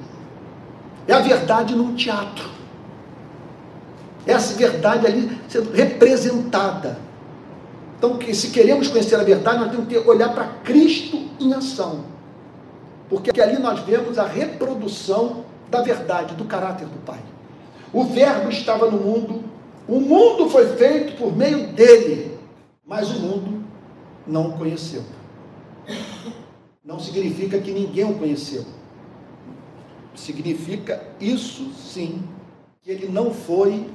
É a verdade num teatro. Essa verdade ali sendo representada. Então, se queremos conhecer a verdade, nós temos que olhar para Cristo em ação. Porque ali nós vemos a reprodução da verdade, do caráter do Pai. O Verbo estava no mundo, o mundo foi feito por meio dele, mas o mundo não o conheceu. Não significa que ninguém o conheceu. Significa isso sim, que ele não foi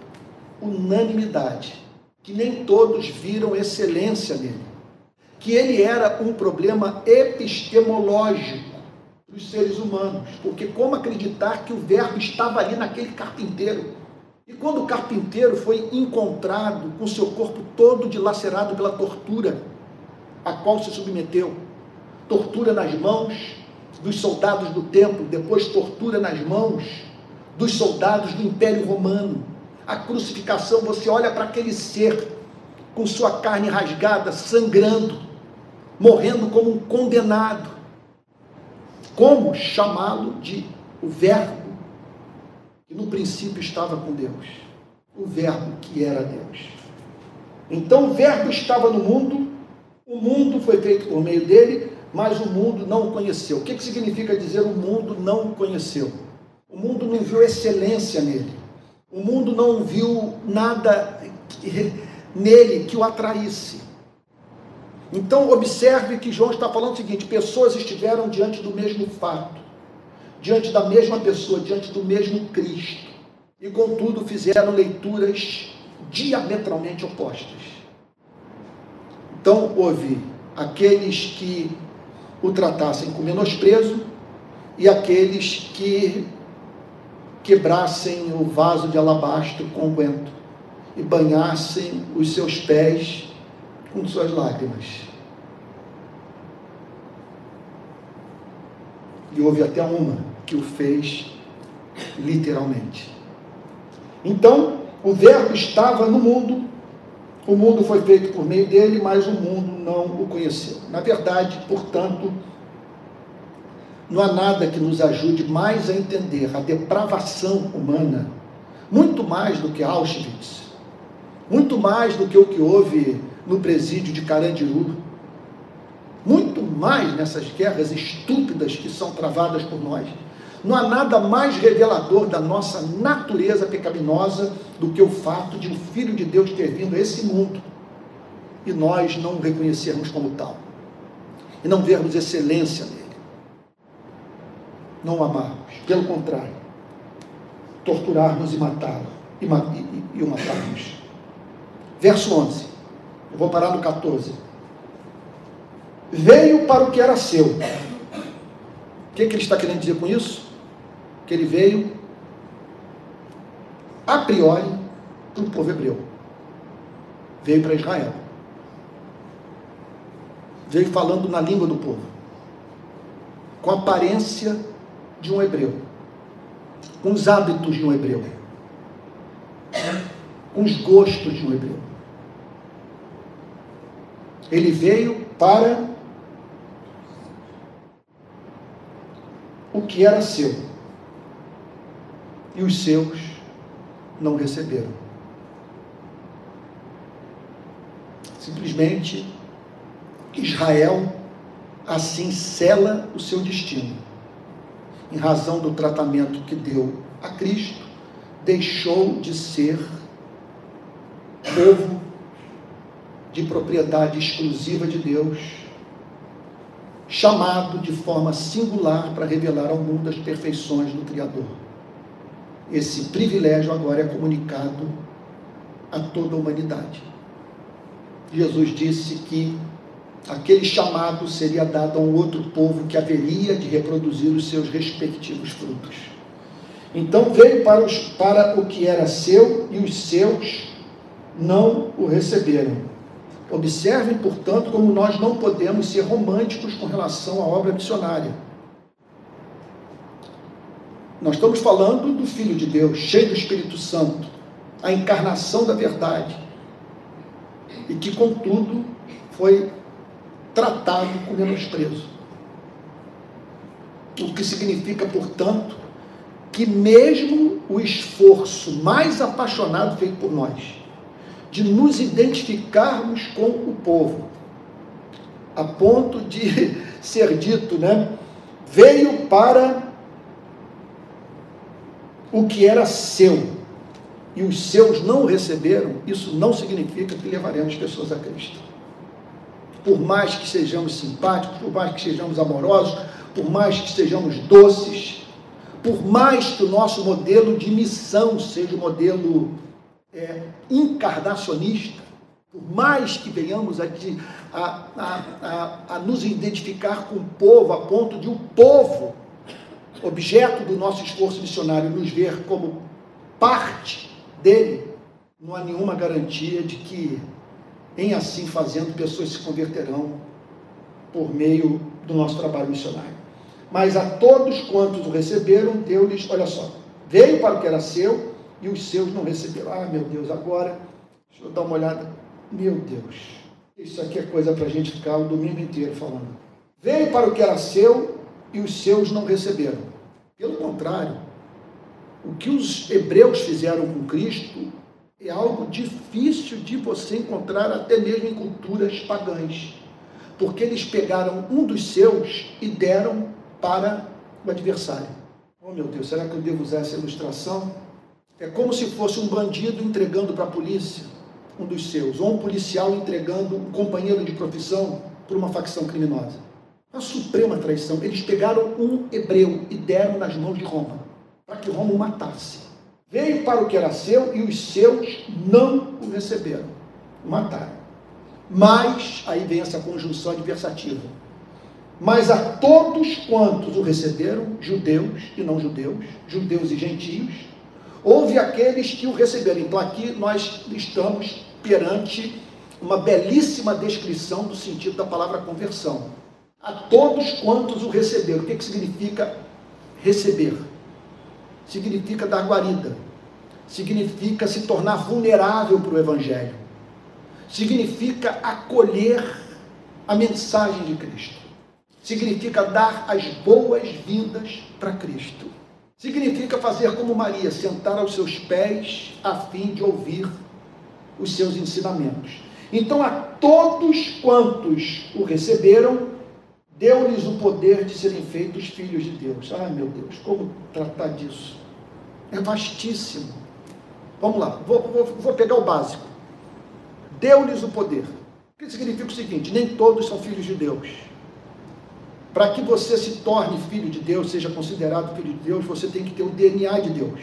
unanimidade, que nem todos viram excelência nele, que ele era um problema epistemológico dos seres humanos, porque como acreditar que o verbo estava ali naquele carpinteiro? E quando o carpinteiro foi encontrado com seu corpo todo dilacerado pela tortura a qual se submeteu, tortura nas mãos dos soldados do templo, depois tortura nas mãos dos soldados do Império Romano, a crucificação, você olha para aquele ser com sua carne rasgada, sangrando, morrendo como um condenado. Como chamá-lo de o Verbo que no princípio estava com Deus? O Verbo que era Deus. Então o Verbo estava no mundo, o mundo foi feito por meio dele, mas o mundo não o conheceu. O que, que significa dizer o mundo não o conheceu? O mundo não viu excelência nele. O mundo não viu nada nele que o atraísse. Então, observe que João está falando o seguinte: pessoas estiveram diante do mesmo fato, diante da mesma pessoa, diante do mesmo Cristo, e contudo fizeram leituras diametralmente opostas. Então, houve aqueles que o tratassem com menosprezo e aqueles que quebrassem o vaso de alabastro com unguento e banhassem os seus pés com suas lágrimas. E houve até uma que o fez literalmente. Então, o Verbo estava no mundo, o mundo foi feito por meio dele, mas o mundo não o conheceu. Na verdade, portanto, não há nada que nos ajude mais a entender a depravação humana, muito mais do que Auschwitz, muito mais do que o que houve no presídio de Carandiru, muito mais nessas guerras estúpidas que são travadas por nós. Não há nada mais revelador da nossa natureza pecaminosa do que o fato de um Filho de Deus ter vindo a esse mundo e nós não o reconhecermos como tal, e não vermos excelência nele não amarmos, pelo contrário, torturarmos e matá-lo e, e, e o matarmos. Verso 11, eu vou parar no 14. Veio para o que era seu. O que, que ele está querendo dizer com isso? Que ele veio a priori para o povo hebreu. Veio para Israel. Veio falando na língua do povo. Com aparência de um hebreu, com os hábitos de um hebreu, com os gostos de um hebreu. Ele veio para o que era seu, e os seus não receberam. Simplesmente Israel assim sela o seu destino em razão do tratamento que deu a Cristo, deixou de ser povo de propriedade exclusiva de Deus, chamado de forma singular para revelar ao mundo as perfeições do Criador. Esse privilégio agora é comunicado a toda a humanidade. Jesus disse que aquele chamado seria dado a um outro povo que haveria de reproduzir os seus respectivos frutos. Então veio para, os, para o que era seu e os seus não o receberam. Observem, portanto, como nós não podemos ser românticos com relação à obra missionária. Nós estamos falando do Filho de Deus, cheio do Espírito Santo, a encarnação da verdade, e que, contudo, foi tratado com menosprezo. O que significa, portanto, que mesmo o esforço mais apaixonado feito por nós, de nos identificarmos com o povo, a ponto de ser dito, né? Veio para o que era seu e os seus não receberam, isso não significa que levaremos pessoas a Cristo. Por mais que sejamos simpáticos, por mais que sejamos amorosos, por mais que sejamos doces, por mais que o nosso modelo de missão seja um modelo é, encarnacionista, por mais que venhamos a, a, a, a, nos identificar com o povo, a ponto de o povo, objeto do nosso esforço missionário, nos ver como parte dele, não há nenhuma garantia de que, em assim fazendo, pessoas se converterão por meio do nosso trabalho missionário. Mas a todos quantos o receberam, deu-lhes, olha só, veio para o que era seu e os seus não receberam. Ah, meu Deus, agora, deixa eu dar uma olhada. Meu Deus, isso aqui é coisa para a gente ficar o domingo inteiro falando. Veio para o que era seu e os seus não receberam. Pelo contrário, o que os hebreus fizeram com Cristo é algo difícil de você encontrar até mesmo em culturas pagãs. Porque eles pegaram um dos seus e deram para o adversário. Oh meu Deus, será que eu devo usar essa ilustração? É como se fosse um bandido entregando para a polícia um dos seus, ou um policial entregando um companheiro de profissão para uma facção criminosa. A suprema traição. Eles pegaram um hebreu e deram nas mãos de Roma, para que Roma o matasse. Veio para o que era seu e os seus não o receberam. O mataram. Mas, aí vem essa conjunção adversativa mas a todos quantos o receberam, judeus e não judeus, judeus e gentios, houve aqueles que o receberam. Então aqui nós estamos perante uma belíssima descrição do sentido da palavra conversão. A todos quantos o receberam. O que, que significa receber? Significa dar guarida. Significa se tornar vulnerável para o Evangelho. Significa acolher a mensagem de Cristo significa dar as boas-vindas para Cristo. Significa fazer como Maria, sentar aos seus pés a fim de ouvir os seus ensinamentos. Então, a todos quantos o receberam, deu-lhes o poder de serem feitos filhos de Deus. Ai, meu Deus, como tratar disso? É vastíssimo. Vamos lá, vou, vou, vou pegar o básico. Deu-lhes o poder. O que significa o seguinte: nem todos são filhos de Deus. Para que você se torne filho de Deus, seja considerado filho de Deus, você tem que ter o DNA de Deus.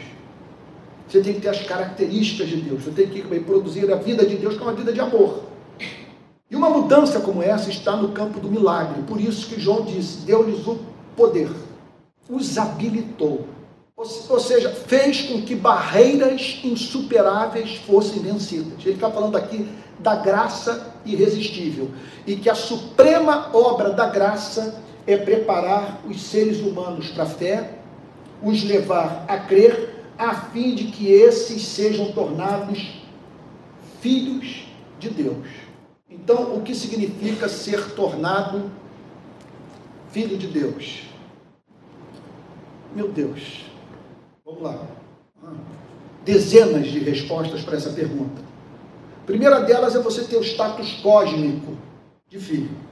Você tem que ter as características de Deus. Você tem que produzir a vida de Deus, que é uma vida de amor. E uma mudança como essa está no campo do milagre. Por isso que João disse: deu-lhes o poder, os habilitou. Ou seja, fez com que barreiras insuperáveis fossem vencidas. Ele está falando aqui da graça irresistível. E que a suprema obra da graça é preparar os seres humanos para a fé, os levar a crer, a fim de que esses sejam tornados filhos de Deus. Então, o que significa ser tornado filho de Deus? Meu Deus, vamos lá. Dezenas de respostas para essa pergunta. A primeira delas é você ter o status cósmico de filho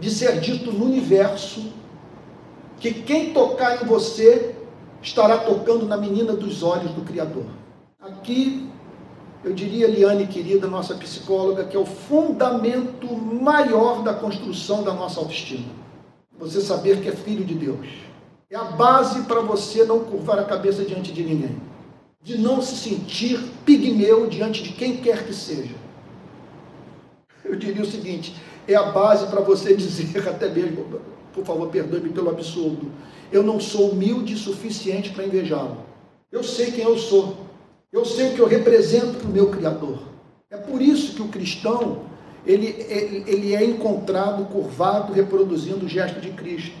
de ser dito no universo que quem tocar em você estará tocando na menina dos olhos do Criador. Aqui, eu diria, Liane, querida, nossa psicóloga, que é o fundamento maior da construção da nossa autoestima. Você saber que é filho de Deus. É a base para você não curvar a cabeça diante de ninguém. De não se sentir pigmeu diante de quem quer que seja. Eu diria o seguinte: é a base para você dizer, até mesmo, por favor, perdoe-me pelo absurdo, eu não sou humilde o suficiente para invejá-lo. Eu sei quem eu sou. Eu sei o que eu represento para o meu Criador. É por isso que o cristão, ele, ele, ele é encontrado curvado, reproduzindo o gesto de Cristo,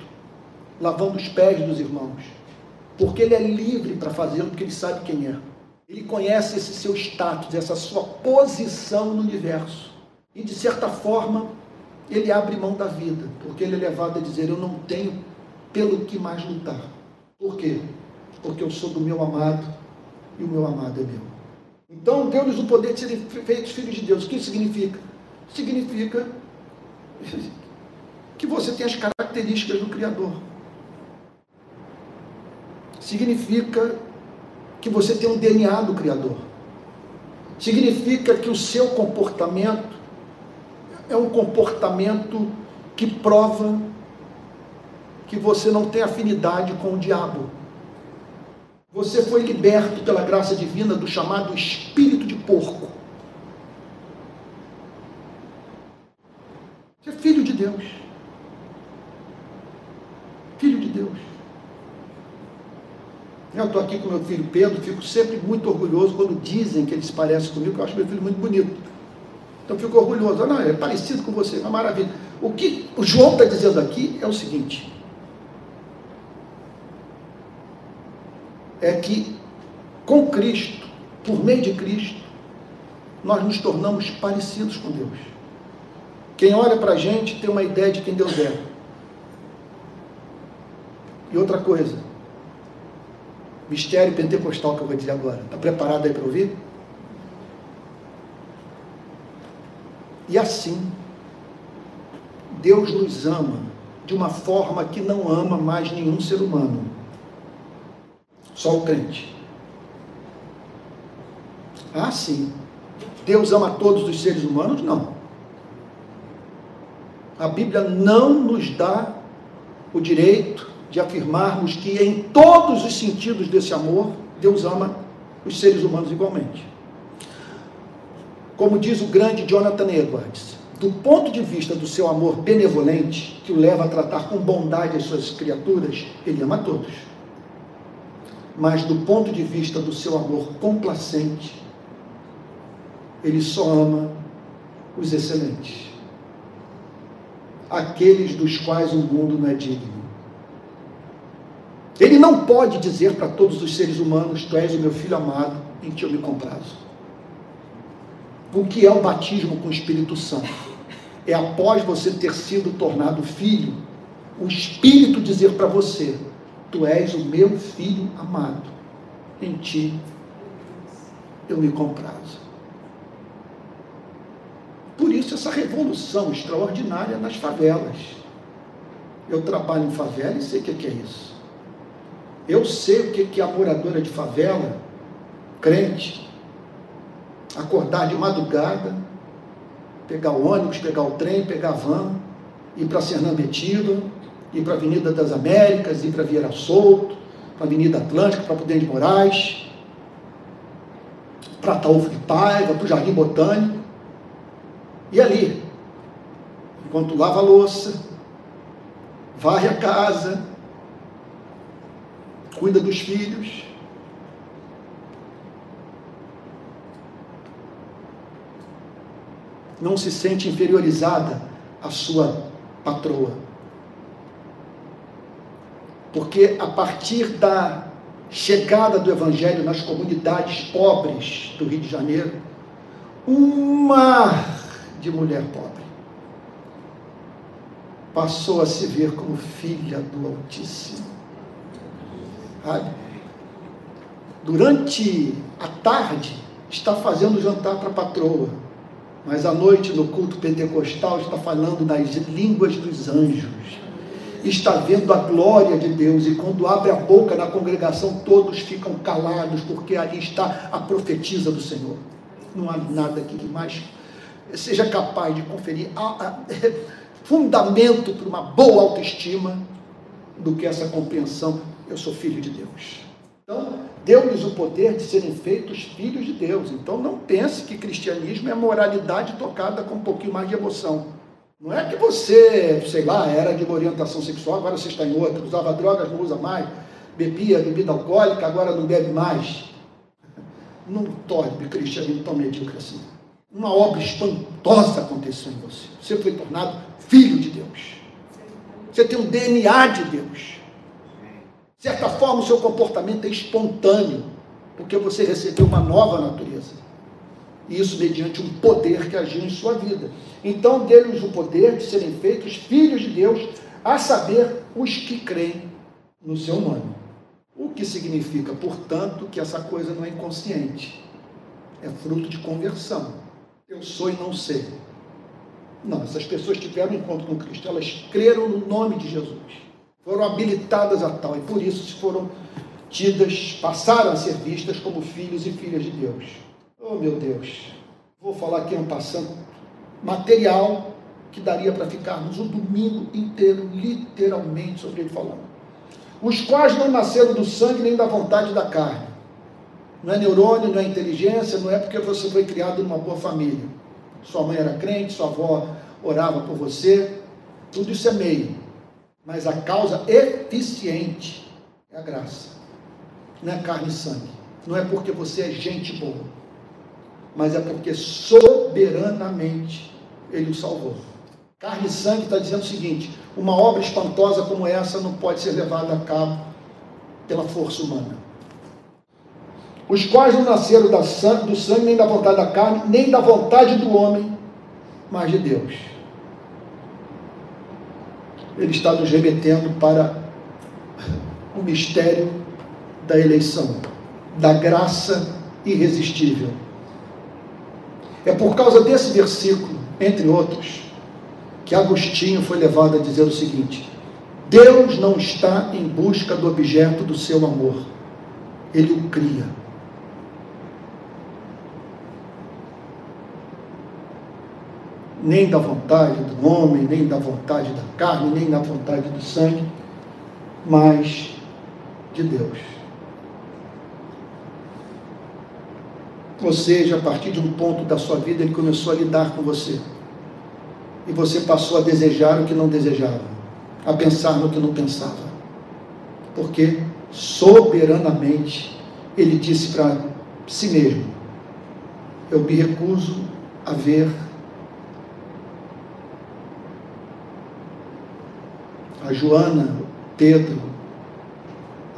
lavando os pés dos irmãos. Porque ele é livre para fazê-lo, porque ele sabe quem é. Ele conhece esse seu status, essa sua posição no universo. E de certa forma, ele abre mão da vida, porque ele é levado a dizer: Eu não tenho pelo que mais lutar. Por quê? Porque eu sou do meu amado e o meu amado é meu. Então, deu-lhes o poder de serem feitos filhos de Deus. O que isso significa? Significa que você tem as características do Criador. Significa que você tem um DNA do Criador. Significa que o seu comportamento é um comportamento que prova que você não tem afinidade com o diabo. Você foi liberto pela graça divina do chamado espírito de porco. Você é filho de Deus. Filho de Deus. Eu estou aqui com meu filho Pedro, fico sempre muito orgulhoso quando dizem que ele se parece comigo, que eu acho meu filho muito bonito. Então fico orgulhoso. Não, é parecido com você, uma maravilha. O que o João está dizendo aqui é o seguinte: é que com Cristo, por meio de Cristo, nós nos tornamos parecidos com Deus. Quem olha para a gente tem uma ideia de quem Deus é. E outra coisa, mistério pentecostal que eu vou dizer agora. Está preparado aí para ouvir? E assim, Deus nos ama de uma forma que não ama mais nenhum ser humano. Só o crente. Ah, sim. Deus ama todos os seres humanos? Não. A Bíblia não nos dá o direito de afirmarmos que em todos os sentidos desse amor, Deus ama os seres humanos igualmente. Como diz o grande Jonathan Edwards, do ponto de vista do seu amor benevolente, que o leva a tratar com bondade as suas criaturas, ele ama todos. Mas do ponto de vista do seu amor complacente, ele só ama os excelentes, aqueles dos quais o mundo não é digno. Ele não pode dizer para todos os seres humanos: Tu és o meu filho amado, em ti eu me comprazo. O que é o batismo com o Espírito Santo? É após você ter sido tornado filho, o Espírito dizer para você: Tu és o meu filho amado, em ti eu me comprazo. Por isso, essa revolução extraordinária nas favelas. Eu trabalho em favela e sei o que é isso. Eu sei o que é a moradora de favela, crente, acordar de madrugada, pegar o ônibus, pegar o trem, pegar a van, ir para Sernambetiva, ir para a Avenida das Américas, ir para Vieira Solto, para a Avenida Atlântica, para Prudente de Moraes, para Taúfo de Paiva, para o Jardim Botânico. E ali, enquanto lava a louça, varre a casa, cuida dos filhos. Não se sente inferiorizada à sua patroa. Porque a partir da chegada do Evangelho nas comunidades pobres do Rio de Janeiro, um mar de mulher pobre passou a se ver como filha do Altíssimo sabe? Durante a tarde está fazendo jantar para a patroa, mas à noite no culto pentecostal está falando nas línguas dos anjos. Está vendo a glória de Deus e quando abre a boca na congregação todos ficam calados porque ali está a profetisa do Senhor. Não há nada que mais seja capaz de conferir fundamento para uma boa autoestima do que essa compreensão eu sou filho de Deus. Então, deu-lhes o poder de serem feitos filhos de Deus. Então, não pense que cristianismo é moralidade tocada com um pouquinho mais de emoção. Não é que você, sei lá, era de uma orientação sexual, agora você está em outra, usava drogas, não usa mais, bebia bebida alcoólica, agora não bebe mais. Não torne o cristianismo tão medíocre assim. Uma obra espantosa aconteceu em você. Você foi tornado filho de Deus. Você tem um DNA de Deus. De certa forma, o seu comportamento é espontâneo, porque você recebeu uma nova natureza. E isso mediante um poder que agiu em sua vida. Então, deu-lhes o poder de serem feitos filhos de Deus, a saber, os que creem no seu nome. O que significa, portanto, que essa coisa não é inconsciente, é fruto de conversão. Eu sou e não sei. Não, essas pessoas tiveram um encontro com Cristo, elas creram no nome de Jesus, foram habilitadas a tal, e por isso foram tidas, passaram a ser vistas como filhos e filhas de Deus. Oh meu Deus, vou falar aqui um passando material que daria para ficarmos o domingo inteiro, literalmente, sobre ele falando. Os quais não nasceram do sangue nem da vontade da carne. Não é neurônio, não é inteligência, não é porque você foi criado numa boa família. Sua mãe era crente, sua avó orava por você. Tudo isso é meio. Mas a causa eficiente é a graça. Não é carne e sangue. Não é porque você é gente boa. Mas é porque soberanamente ele o salvou. Carne e sangue está dizendo o seguinte: uma obra espantosa como essa não pode ser levada a cabo pela força humana. Os quais não nasceram do sangue, nem da vontade da carne, nem da vontade do homem, mas de Deus. Ele está nos remetendo para o mistério da eleição, da graça irresistível. É por causa desse versículo, entre outros, que Agostinho foi levado a dizer o seguinte: Deus não está em busca do objeto do seu amor, ele o cria. Nem da vontade do homem, nem da vontade da carne, nem da vontade do sangue, mas de Deus. Ou seja, a partir de um ponto da sua vida, ele começou a lidar com você e você passou a desejar o que não desejava, a pensar no que não pensava. Porque soberanamente ele disse para si mesmo: Eu me recuso a ver a Joana, o Pedro,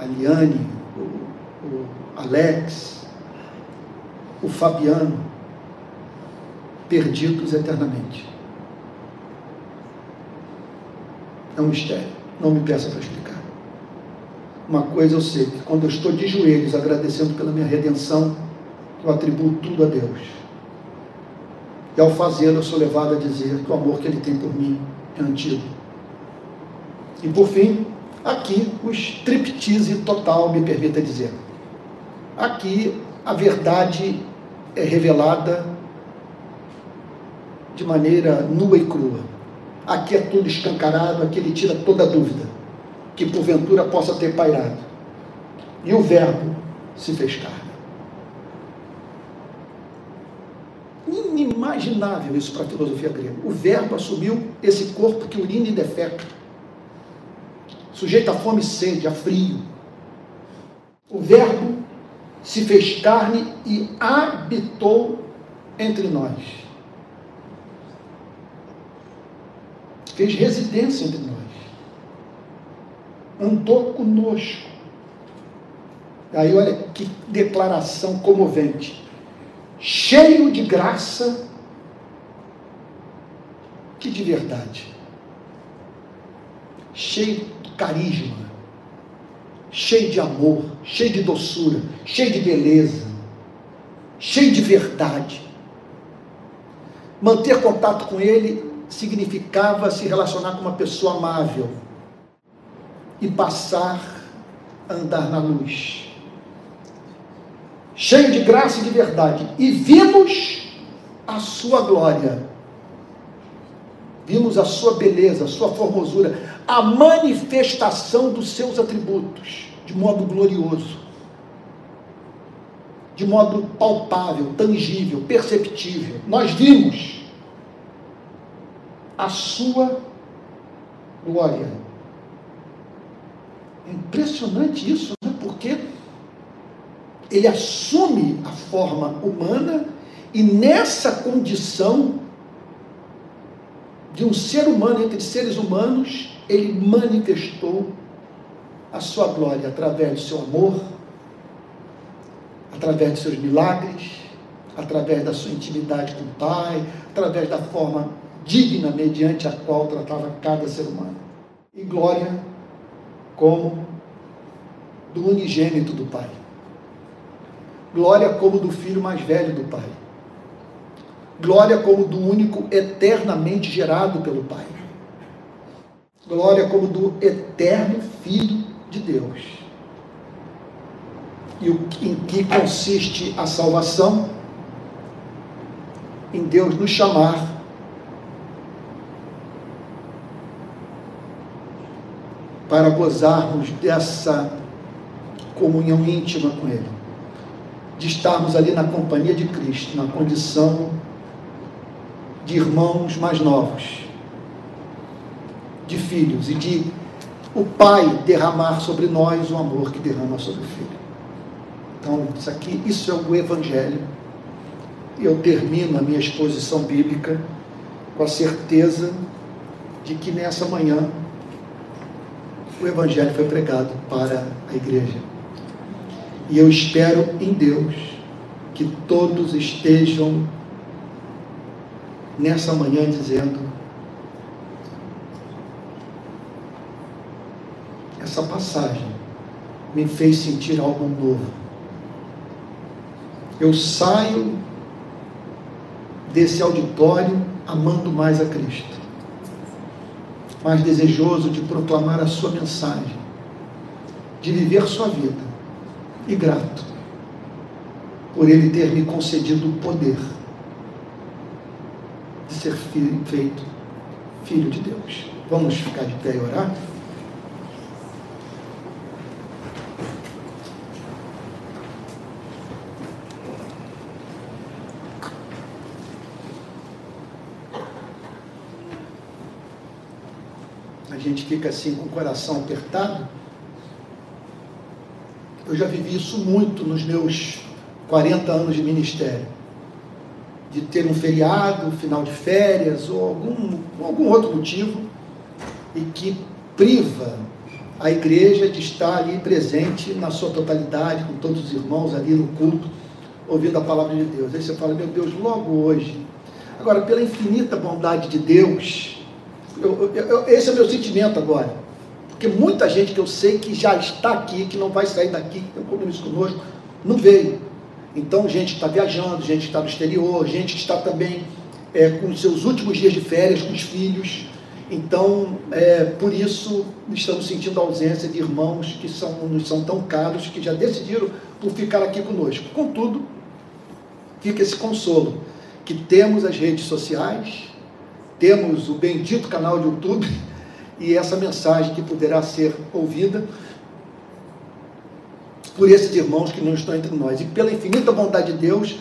a Liane, o, o Alex, o Fabiano, perdidos eternamente. É um mistério. Não me peça para explicar. Uma coisa eu sei, que quando eu estou de joelhos agradecendo pela minha redenção, eu atribuo tudo a Deus. E ao fazê-lo, eu sou levado a dizer que o amor que Ele tem por mim é antigo. E por fim, aqui o striptease total, me permita dizer. Aqui a verdade é revelada de maneira nua e crua. Aqui é tudo escancarado, aqui ele tira toda dúvida que porventura possa ter pairado. E o Verbo se fez carne. Inimaginável isso para a filosofia grega. O Verbo assumiu esse corpo que urina e defeca, sujeito a fome e sede, a frio. O Verbo se fez carne e habitou entre nós. fez residência entre nós, andou conosco. Aí olha que declaração comovente, cheio de graça que de verdade, cheio de carisma, cheio de amor, cheio de doçura, cheio de beleza, cheio de verdade. Manter contato com ele significava se relacionar com uma pessoa amável e passar a andar na luz. Cheio de graça e de verdade. E vimos a sua glória. Vimos a sua beleza, a sua formosura, a manifestação dos seus atributos, de modo glorioso, de modo palpável, tangível, perceptível. Nós vimos a sua glória. É impressionante isso, né? porque ele assume a forma humana e nessa condição de um ser humano entre seres humanos, ele manifestou a sua glória através do seu amor, através de seus milagres, através da sua intimidade com o Pai, através da forma digna mediante a qual tratava cada ser humano. E glória como do unigênito do Pai. Glória como do filho mais velho do Pai. Glória como do único eternamente gerado pelo Pai. Glória como do eterno Filho de Deus. E em que consiste a salvação? Em Deus nos chamar para gozarmos dessa comunhão íntima com Ele, de estarmos ali na companhia de Cristo, na condição de irmãos mais novos, de filhos, e de o Pai derramar sobre nós o amor que derrama sobre o Filho. Então, isso aqui, isso é o Evangelho. Eu termino a minha exposição bíblica com a certeza de que nessa manhã o Evangelho foi pregado para a igreja. E eu espero em Deus que todos estejam nessa manhã dizendo: essa passagem me fez sentir algo novo. Eu saio desse auditório amando mais a Cristo, mais desejoso de proclamar a sua mensagem, de viver sua vida e grato por Ele ter me concedido o poder de ser filho, feito filho de Deus. Vamos ficar de pé e orar? A gente fica assim com o coração apertado. Eu já vivi isso muito nos meus 40 anos de ministério de ter um feriado, final de férias ou algum, algum outro motivo e que priva a igreja de estar ali presente na sua totalidade, com todos os irmãos ali no culto, ouvindo a palavra de Deus. Aí você fala, meu Deus, logo hoje. Agora, pela infinita bondade de Deus, eu, eu, esse é o meu sentimento agora. Porque muita gente que eu sei que já está aqui, que não vai sair daqui, que tem compromisso conosco, não veio. Então, gente que está viajando, gente que está no exterior, gente que está também é, com seus últimos dias de férias com os filhos. Então, é, por isso, estamos sentindo a ausência de irmãos que são, nos são tão caros, que já decidiram por ficar aqui conosco. Contudo, fica esse consolo, que temos as redes sociais, temos o bendito canal de YouTube e essa mensagem que poderá ser ouvida por esses irmãos que não estão entre nós. E pela infinita bondade de Deus,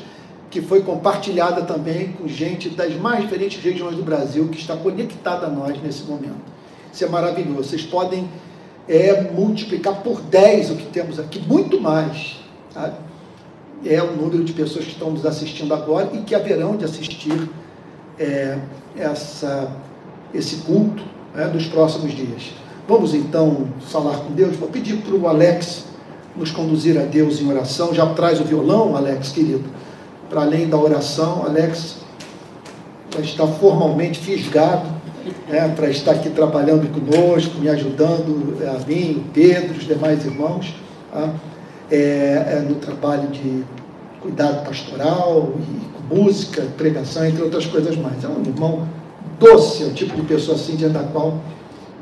que foi compartilhada também com gente das mais diferentes regiões do Brasil, que está conectada a nós nesse momento. Isso é maravilhoso. Vocês podem é, multiplicar por 10 o que temos aqui, muito mais. É o número de pessoas que estão nos assistindo agora e que haverão de assistir é, essa, esse culto é, nos próximos dias. Vamos então falar com Deus. Vou pedir para o Alex nos conduzir a Deus em oração. Já traz o violão, Alex, querido, para além da oração. Alex vai estar formalmente fisgado né, para estar aqui trabalhando conosco, me ajudando, a mim, o Pedro, os demais irmãos, tá? é, é, no trabalho de cuidado pastoral e música, pregação, entre outras coisas mais. É um irmão doce, é o tipo de pessoa assim diante da qual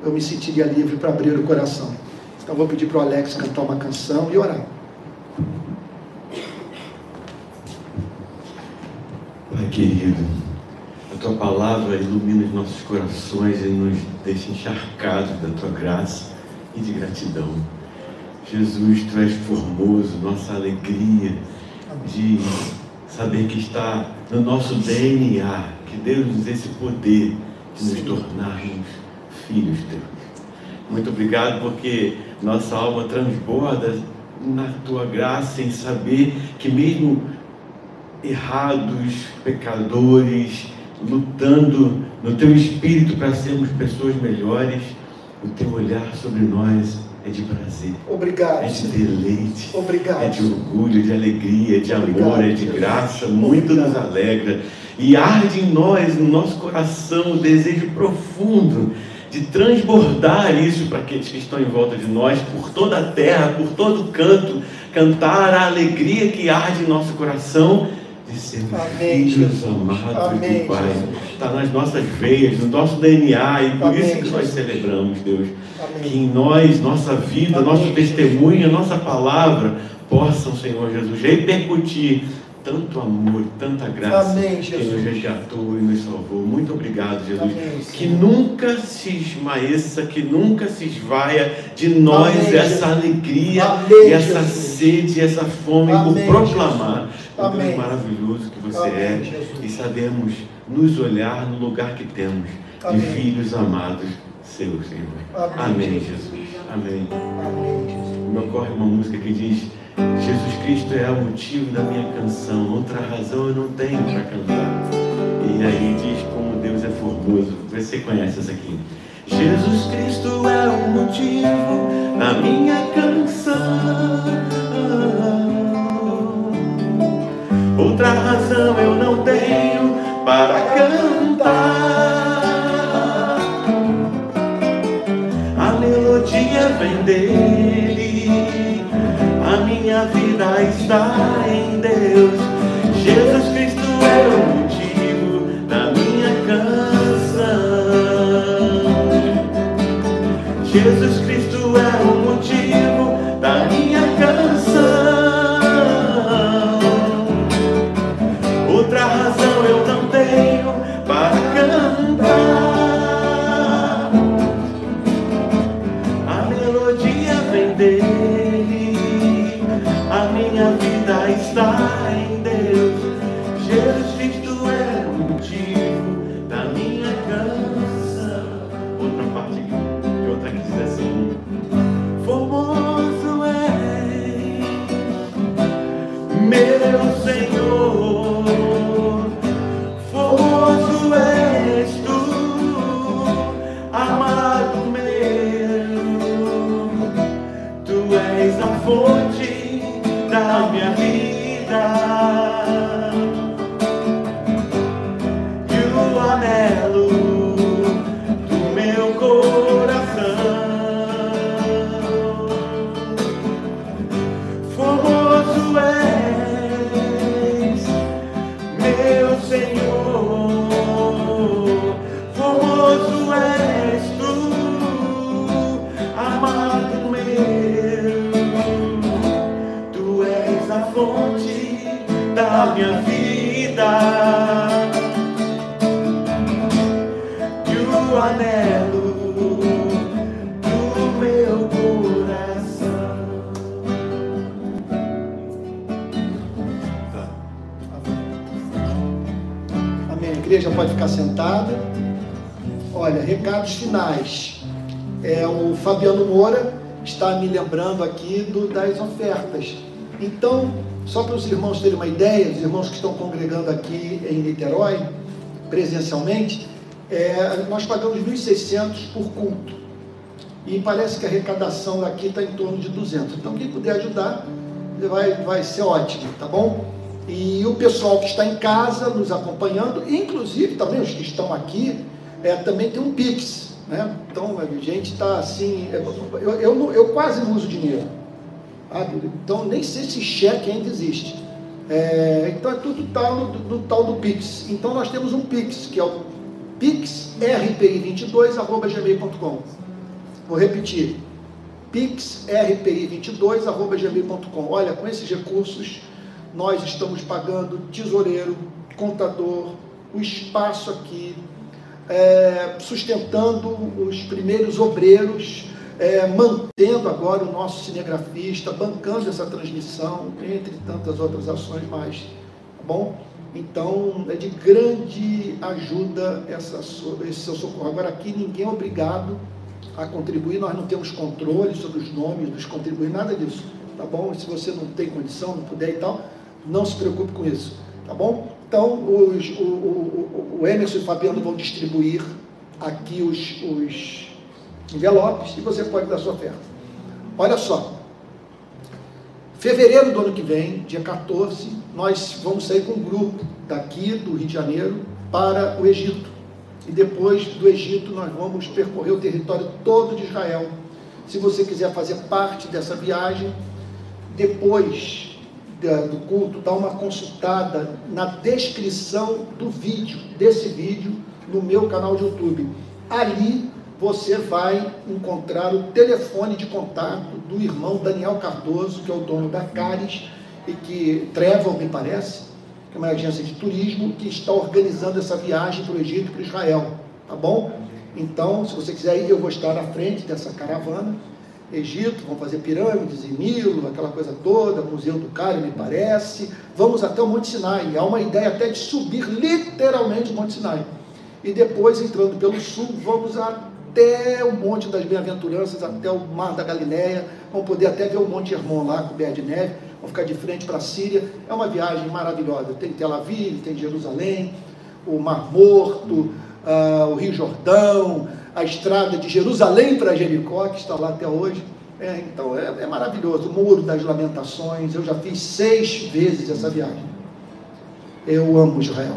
eu me sentiria livre para abrir o coração. Então vou pedir para o Alex cantar uma canção e orar. Pai querido, a tua palavra ilumina os nossos corações e nos deixa encharcados da tua graça e de gratidão. Jesus, tu és formoso, nossa alegria de saber que está no nosso DNA, que Deus nos esse poder de nos tornarmos filhos teus. Muito obrigado porque nossa alma transborda na tua graça em saber que mesmo errados, pecadores, lutando no teu espírito para sermos pessoas melhores, o teu olhar sobre nós é de prazer. Obrigado. É de deleite. Obrigado. É de orgulho, de alegria, de Obrigado, amor, é de Jesus. graça. Muito Obrigado. nos alegra. E arde em nós, no nosso coração, o desejo profundo de transbordar isso para aqueles que estão em volta de nós, por toda a terra, por todo canto, cantar a alegria que arde em nosso coração de sermos Amém, filhos Jesus. amados Amém, do Pai. Jesus. Está nas nossas veias, no nosso DNA, e por Amém, isso que nós Jesus. celebramos, Deus. Que em nós, nossa vida, nosso Jesus. testemunho, nossa palavra possam, Senhor Jesus, repercutir tanto amor, tanta graça Amém, que nos Jesus. resgatou e nos salvou. Muito obrigado, Jesus. Amém, que nunca se esmaeça, que nunca se esvaia de nós Amém, essa Jesus. alegria essa Jesus. sede, essa fome por proclamar o. Deus maravilhoso que você Amém, é Jesus. e sabemos nos olhar no lugar que temos Amém. de filhos amados seus, Senhor. Amém, Amém, Jesus. Amém. Me ocorre uma música que diz: Jesus Cristo é o motivo da minha canção, outra razão eu não tenho para cantar. E aí diz como Deus é formoso. Você conhece essa aqui? Jesus Cristo é o motivo da minha canção. Outra razão eu não tenho para cantar. A melodia vem dele, a minha vida está em Deus. Jesus os irmãos terem uma ideia, os irmãos que estão congregando aqui em Niterói, presencialmente, é, nós pagamos 1.600 por culto. E parece que a arrecadação daqui está em torno de 200. Então, quem puder ajudar, vai, vai ser ótimo, tá bom? E o pessoal que está em casa nos acompanhando, inclusive também os que estão aqui, é, também tem um Pix, né? Então a gente está assim, eu, eu, não- eu quase não uso dinheiro, sabe? Então nem sei se cheque ainda existe. É, então é tudo tal no, no tal do Pix. Então nós temos um Pix, que é o pixrpi22.gmail.com. Vou repetir, pixrpi22.gmail.com. Olha, com esses recursos, nós estamos pagando tesoureiro, contador, o espaço aqui, é, sustentando os primeiros obreiros, é, mantendo agora o nosso cinegrafista, bancando essa transmissão, entre tantas outras ações mais. Tá bom? Então, é de grande ajuda essa, esse seu socorro. Agora, aqui ninguém é obrigado a contribuir, nós não temos controle sobre os nomes dos contribuintes, nada disso, tá bom? Se você não tem condição, não puder e tal, não se preocupe com isso, tá bom? Então, os- o, o- o- o Emerson e o Fabiano vão distribuir aqui os, os envelopes e você pode dar sua oferta. Olha só. Fevereiro do ano que vem, dia 14, nós vamos sair com um grupo daqui do Rio de Janeiro para o Egito. E depois do Egito, nós vamos percorrer o território todo de Israel. Se você quiser fazer parte dessa viagem, depois do culto, dá uma consultada na descrição do vídeo, desse vídeo, no meu canal de YouTube. Ali você vai encontrar o telefone de contato do irmão Daniel Cardoso, que é o dono da Caris, e que, Trevor, me parece, que é uma agência de turismo, que está organizando essa viagem para o Egito e para Israel. Tá bom? Então, se você quiser ir, eu vou estar na frente dessa caravana. Egito, vamos fazer pirâmides em Nilo, aquela coisa toda, Museu do Cairo, me parece. Vamos até o Monte Sinai. Há uma ideia até de subir literalmente o Monte Sinai. E depois, entrando pelo sul, vamos até o Monte das Bem-aventuranças, até o Mar da Galileia. Vamos poder até ver o Monte Hermon lá, coberto de neve. Vamos ficar de frente para a Síria. É uma viagem maravilhosa. Tem Tel Aviv, tem Jerusalém, o Mar Morto, uh, o Rio Jordão, a estrada de Jerusalém para Jericó, que está lá até hoje. É, então é, é, maravilhoso. O Muro das Lamentações. Eu já fiz seis vezes essa viagem. Eu amo Israel.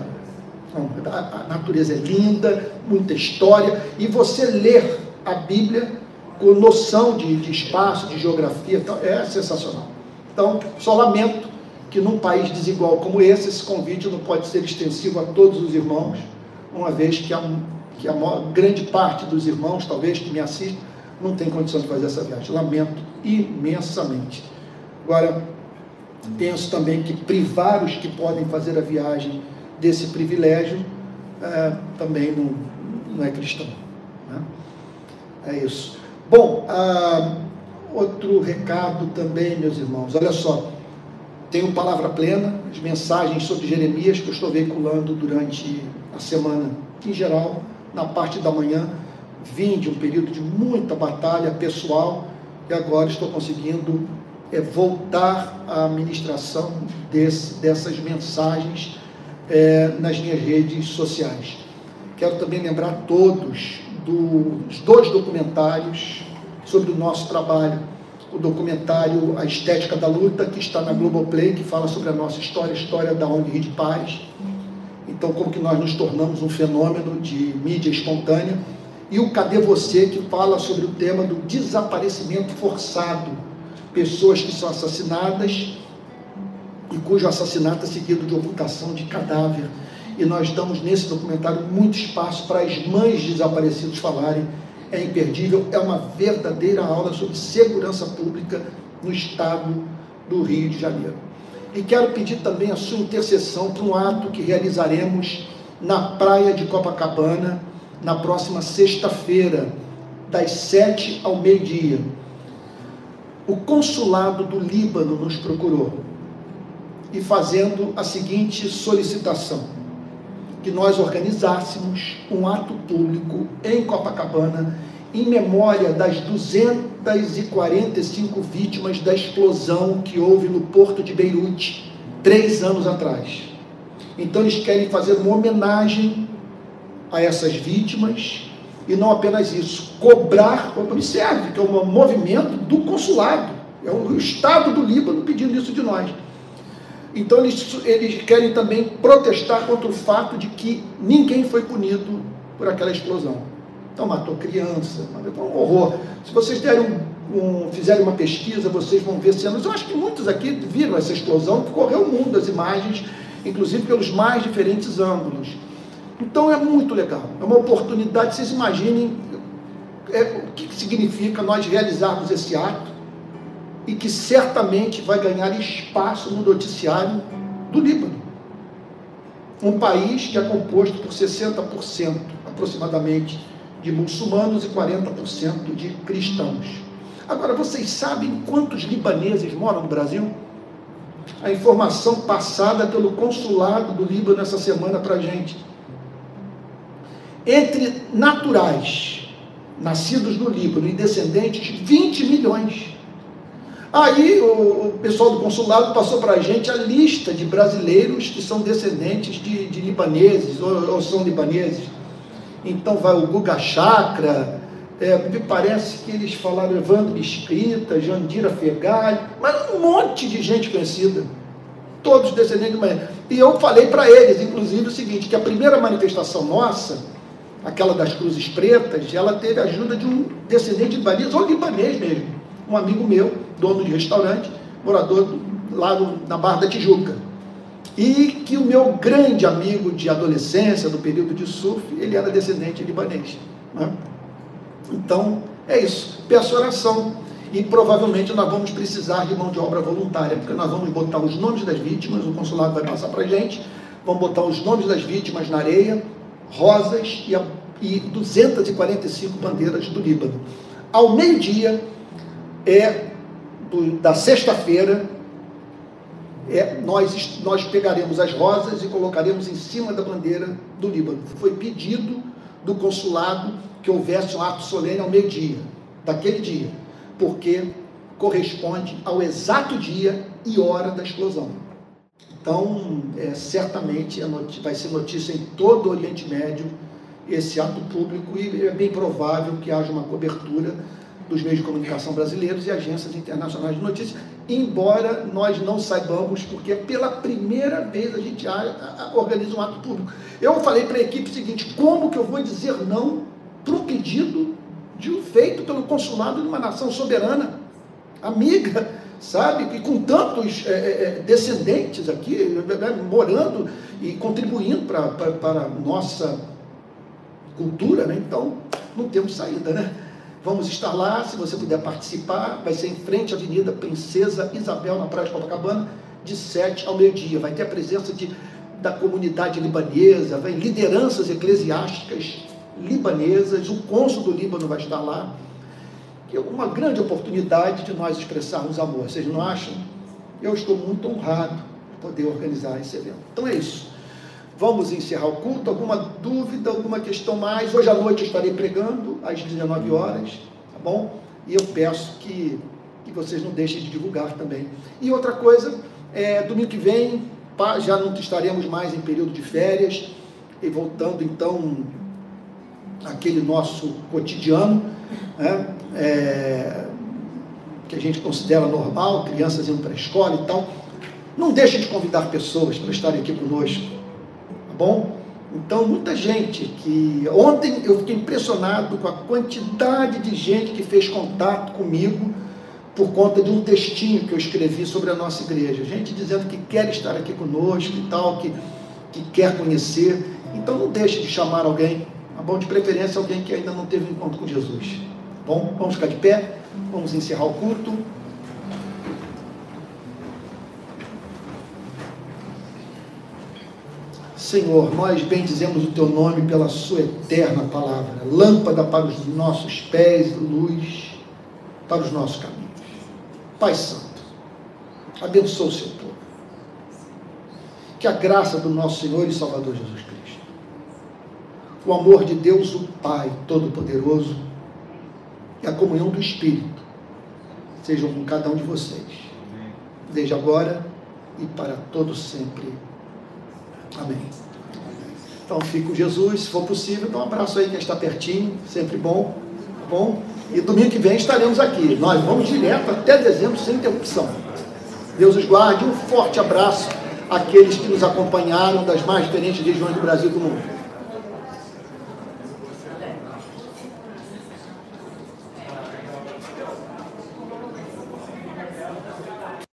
A, a natureza é linda, muita história. E você ler a Bíblia com noção de, de espaço, de geografia, então, é sensacional. Então, só lamento que num país desigual como esse, esse convite não pode ser extensivo a todos os irmãos, uma vez que a, que a maior, grande parte dos irmãos, talvez, que me assistem, não tem condição de fazer essa viagem. Lamento imensamente. Agora, penso também que privar os que podem fazer a viagem desse privilégio é, também não, não é cristão. Né? É isso. Bom, ah, outro recado também, meus irmãos. Olha só, tenho palavra plena, as mensagens sobre Jeremias que eu estou veiculando durante a semana em geral, na parte da manhã. Vim de um período de muita batalha pessoal e agora estou conseguindo é, voltar à administração desse, dessas mensagens é, nas minhas redes sociais. Quero também lembrar todos dos dois documentários sobre o nosso trabalho. O documentário A Estética da Luta, que está na Globoplay, que fala sobre a nossa história, a história da ONG de Paz. Então, como que nós nos tornamos um fenômeno de mídia espontânea. E o Cadê Você, que fala sobre o tema do desaparecimento forçado. Pessoas que são assassinadas e cujo assassinato é seguido de ocultação de cadáver. E nós damos nesse documentário muito espaço para as mães de desaparecidos falarem é imperdível, é uma verdadeira aula sobre segurança pública no estado do Rio de Janeiro. E quero pedir também a sua intercessão para um ato que realizaremos na praia de Copacabana na próxima sexta-feira, das sete ao meio-dia. O consulado do Líbano nos procurou e fazendo a seguinte solicitação: que nós organizássemos um ato público em Copacabana em memória das 245 vítimas da explosão que houve no porto de Beirute três anos atrás. Então eles querem fazer uma homenagem a essas vítimas e não apenas isso, cobrar, observe que é um movimento do consulado, é o Estado do Líbano pedindo isso de nós então eles, eles querem também protestar contra o fato de que ninguém foi punido por aquela explosão. Então matou criança, foi um horror. Se vocês um, fizerem uma pesquisa, vocês vão ver cenas. Eu acho que muitos aqui viram essa explosão, que correu o mundo as imagens, inclusive pelos mais diferentes ângulos. Então é muito legal, é uma oportunidade, vocês imaginem é, o que significa nós realizarmos esse ato e que certamente vai ganhar espaço no noticiário do Líbano. Um país que é composto por 60% aproximadamente de muçulmanos e 40% de cristãos. Agora, vocês sabem quantos libaneses moram no Brasil? A informação passada pelo consulado do Líbano essa semana para a gente. Entre naturais, nascidos no Líbano e descendentes, 20 milhões. Aí o, o pessoal do consulado passou para a gente a lista de brasileiros que são descendentes de, de libaneses ou, ou, são libaneses. Então vai o Guga Chakra, é, me parece que eles falaram Evandro Escrita, Jandira Fegali, mas um monte de gente conhecida, todos descendentes de manhã. E eu falei para eles, inclusive, o seguinte, que a primeira manifestação nossa, aquela das cruzes pretas, ela teve a ajuda de um descendente de libanês, ou libanês mesmo, um amigo meu, dono de restaurante, morador lá no, na Barra da Tijuca. E que o meu grande amigo de adolescência, do período de surf, ele era descendente libanês. Né? Então, é isso. Peço oração. E provavelmente nós vamos precisar de mão de obra voluntária, porque nós vamos botar os nomes das vítimas, o consulado vai passar para a gente, vamos botar os nomes das vítimas na areia, rosas e, a, e 245 bandeiras do Líbano. Ao meio-dia é do, da sexta-feira, é, nós, nós pegaremos as rosas e colocaremos em cima da bandeira do Líbano. Foi pedido do consulado que houvesse um ato solene ao meio-dia, daquele dia, porque corresponde ao exato dia e hora da explosão. Então, é, certamente vai ser notícia em todo o Oriente Médio esse ato público e é bem provável que haja uma cobertura dos meios de comunicação brasileiros e agências internacionais de notícias, embora nós não saibamos, porque pela primeira vez a gente organiza um ato público. Eu falei para a equipe o seguinte: como que eu vou dizer não para um pedido de um feito pelo consulado de uma nação soberana, amiga, sabe? E com tantos é, é, é descendentes aqui, né, morando e contribuindo para a nossa cultura, né? Então, não temos saída, né? Vamos estar lá, se você puder participar, vai ser em frente à Avenida Princesa Isabel, na Praia de Copacabana, de 7 ao meio-dia. Vai ter a presença de, da comunidade libanesa, vai lideranças eclesiásticas libanesas, o cônsul do Líbano vai estar lá. É uma grande oportunidade de nós expressarmos amor. Vocês não acham? Eu estou muito honrado de poder organizar esse evento. Então é isso. Vamos encerrar o culto. Alguma dúvida, alguma questão mais? Hoje à noite eu estarei pregando às 19 horas, tá bom? E eu peço que, que vocês não deixem de divulgar também. E outra coisa, é, domingo que vem já não estaremos mais em período de férias e voltando então aquele nosso cotidiano, né, é, que a gente considera normal, crianças indo para a escola e tal. Não deixe de convidar pessoas para estarem aqui conosco, tá bom? Então, muita gente que. Ontem eu fiquei impressionado com a quantidade de gente que fez contato comigo por conta de um textinho que eu escrevi sobre a nossa igreja. Gente dizendo que quer estar aqui conosco e tal, que, que quer conhecer. Então, não deixe de chamar alguém Tá bom? De preferência alguém que ainda não teve um encontro com Jesus. Tá bom, vamos ficar de pé, vamos encerrar o culto. Senhor, nós bendizemos o teu nome pela sua eterna palavra, lâmpada para os nossos pés, luz para os nossos caminhos. Pai Santo, abençoa o seu povo. Que a graça do nosso Senhor e Salvador Jesus Cristo o amor de Deus, o Pai Todo-Poderoso, e a comunhão do Espírito sejam com cada um de vocês, desde agora e para todo sempre. Amém. Então fique com Jesus, se for possível, dá um abraço aí que está pertinho, sempre bom, tá bom? E domingo que vem estaremos aqui. Nós vamos direto até dezembro sem interrupção. Deus os guarde, um forte abraço àqueles que nos acompanharam das mais diferentes regiões do Brasil e do mundo.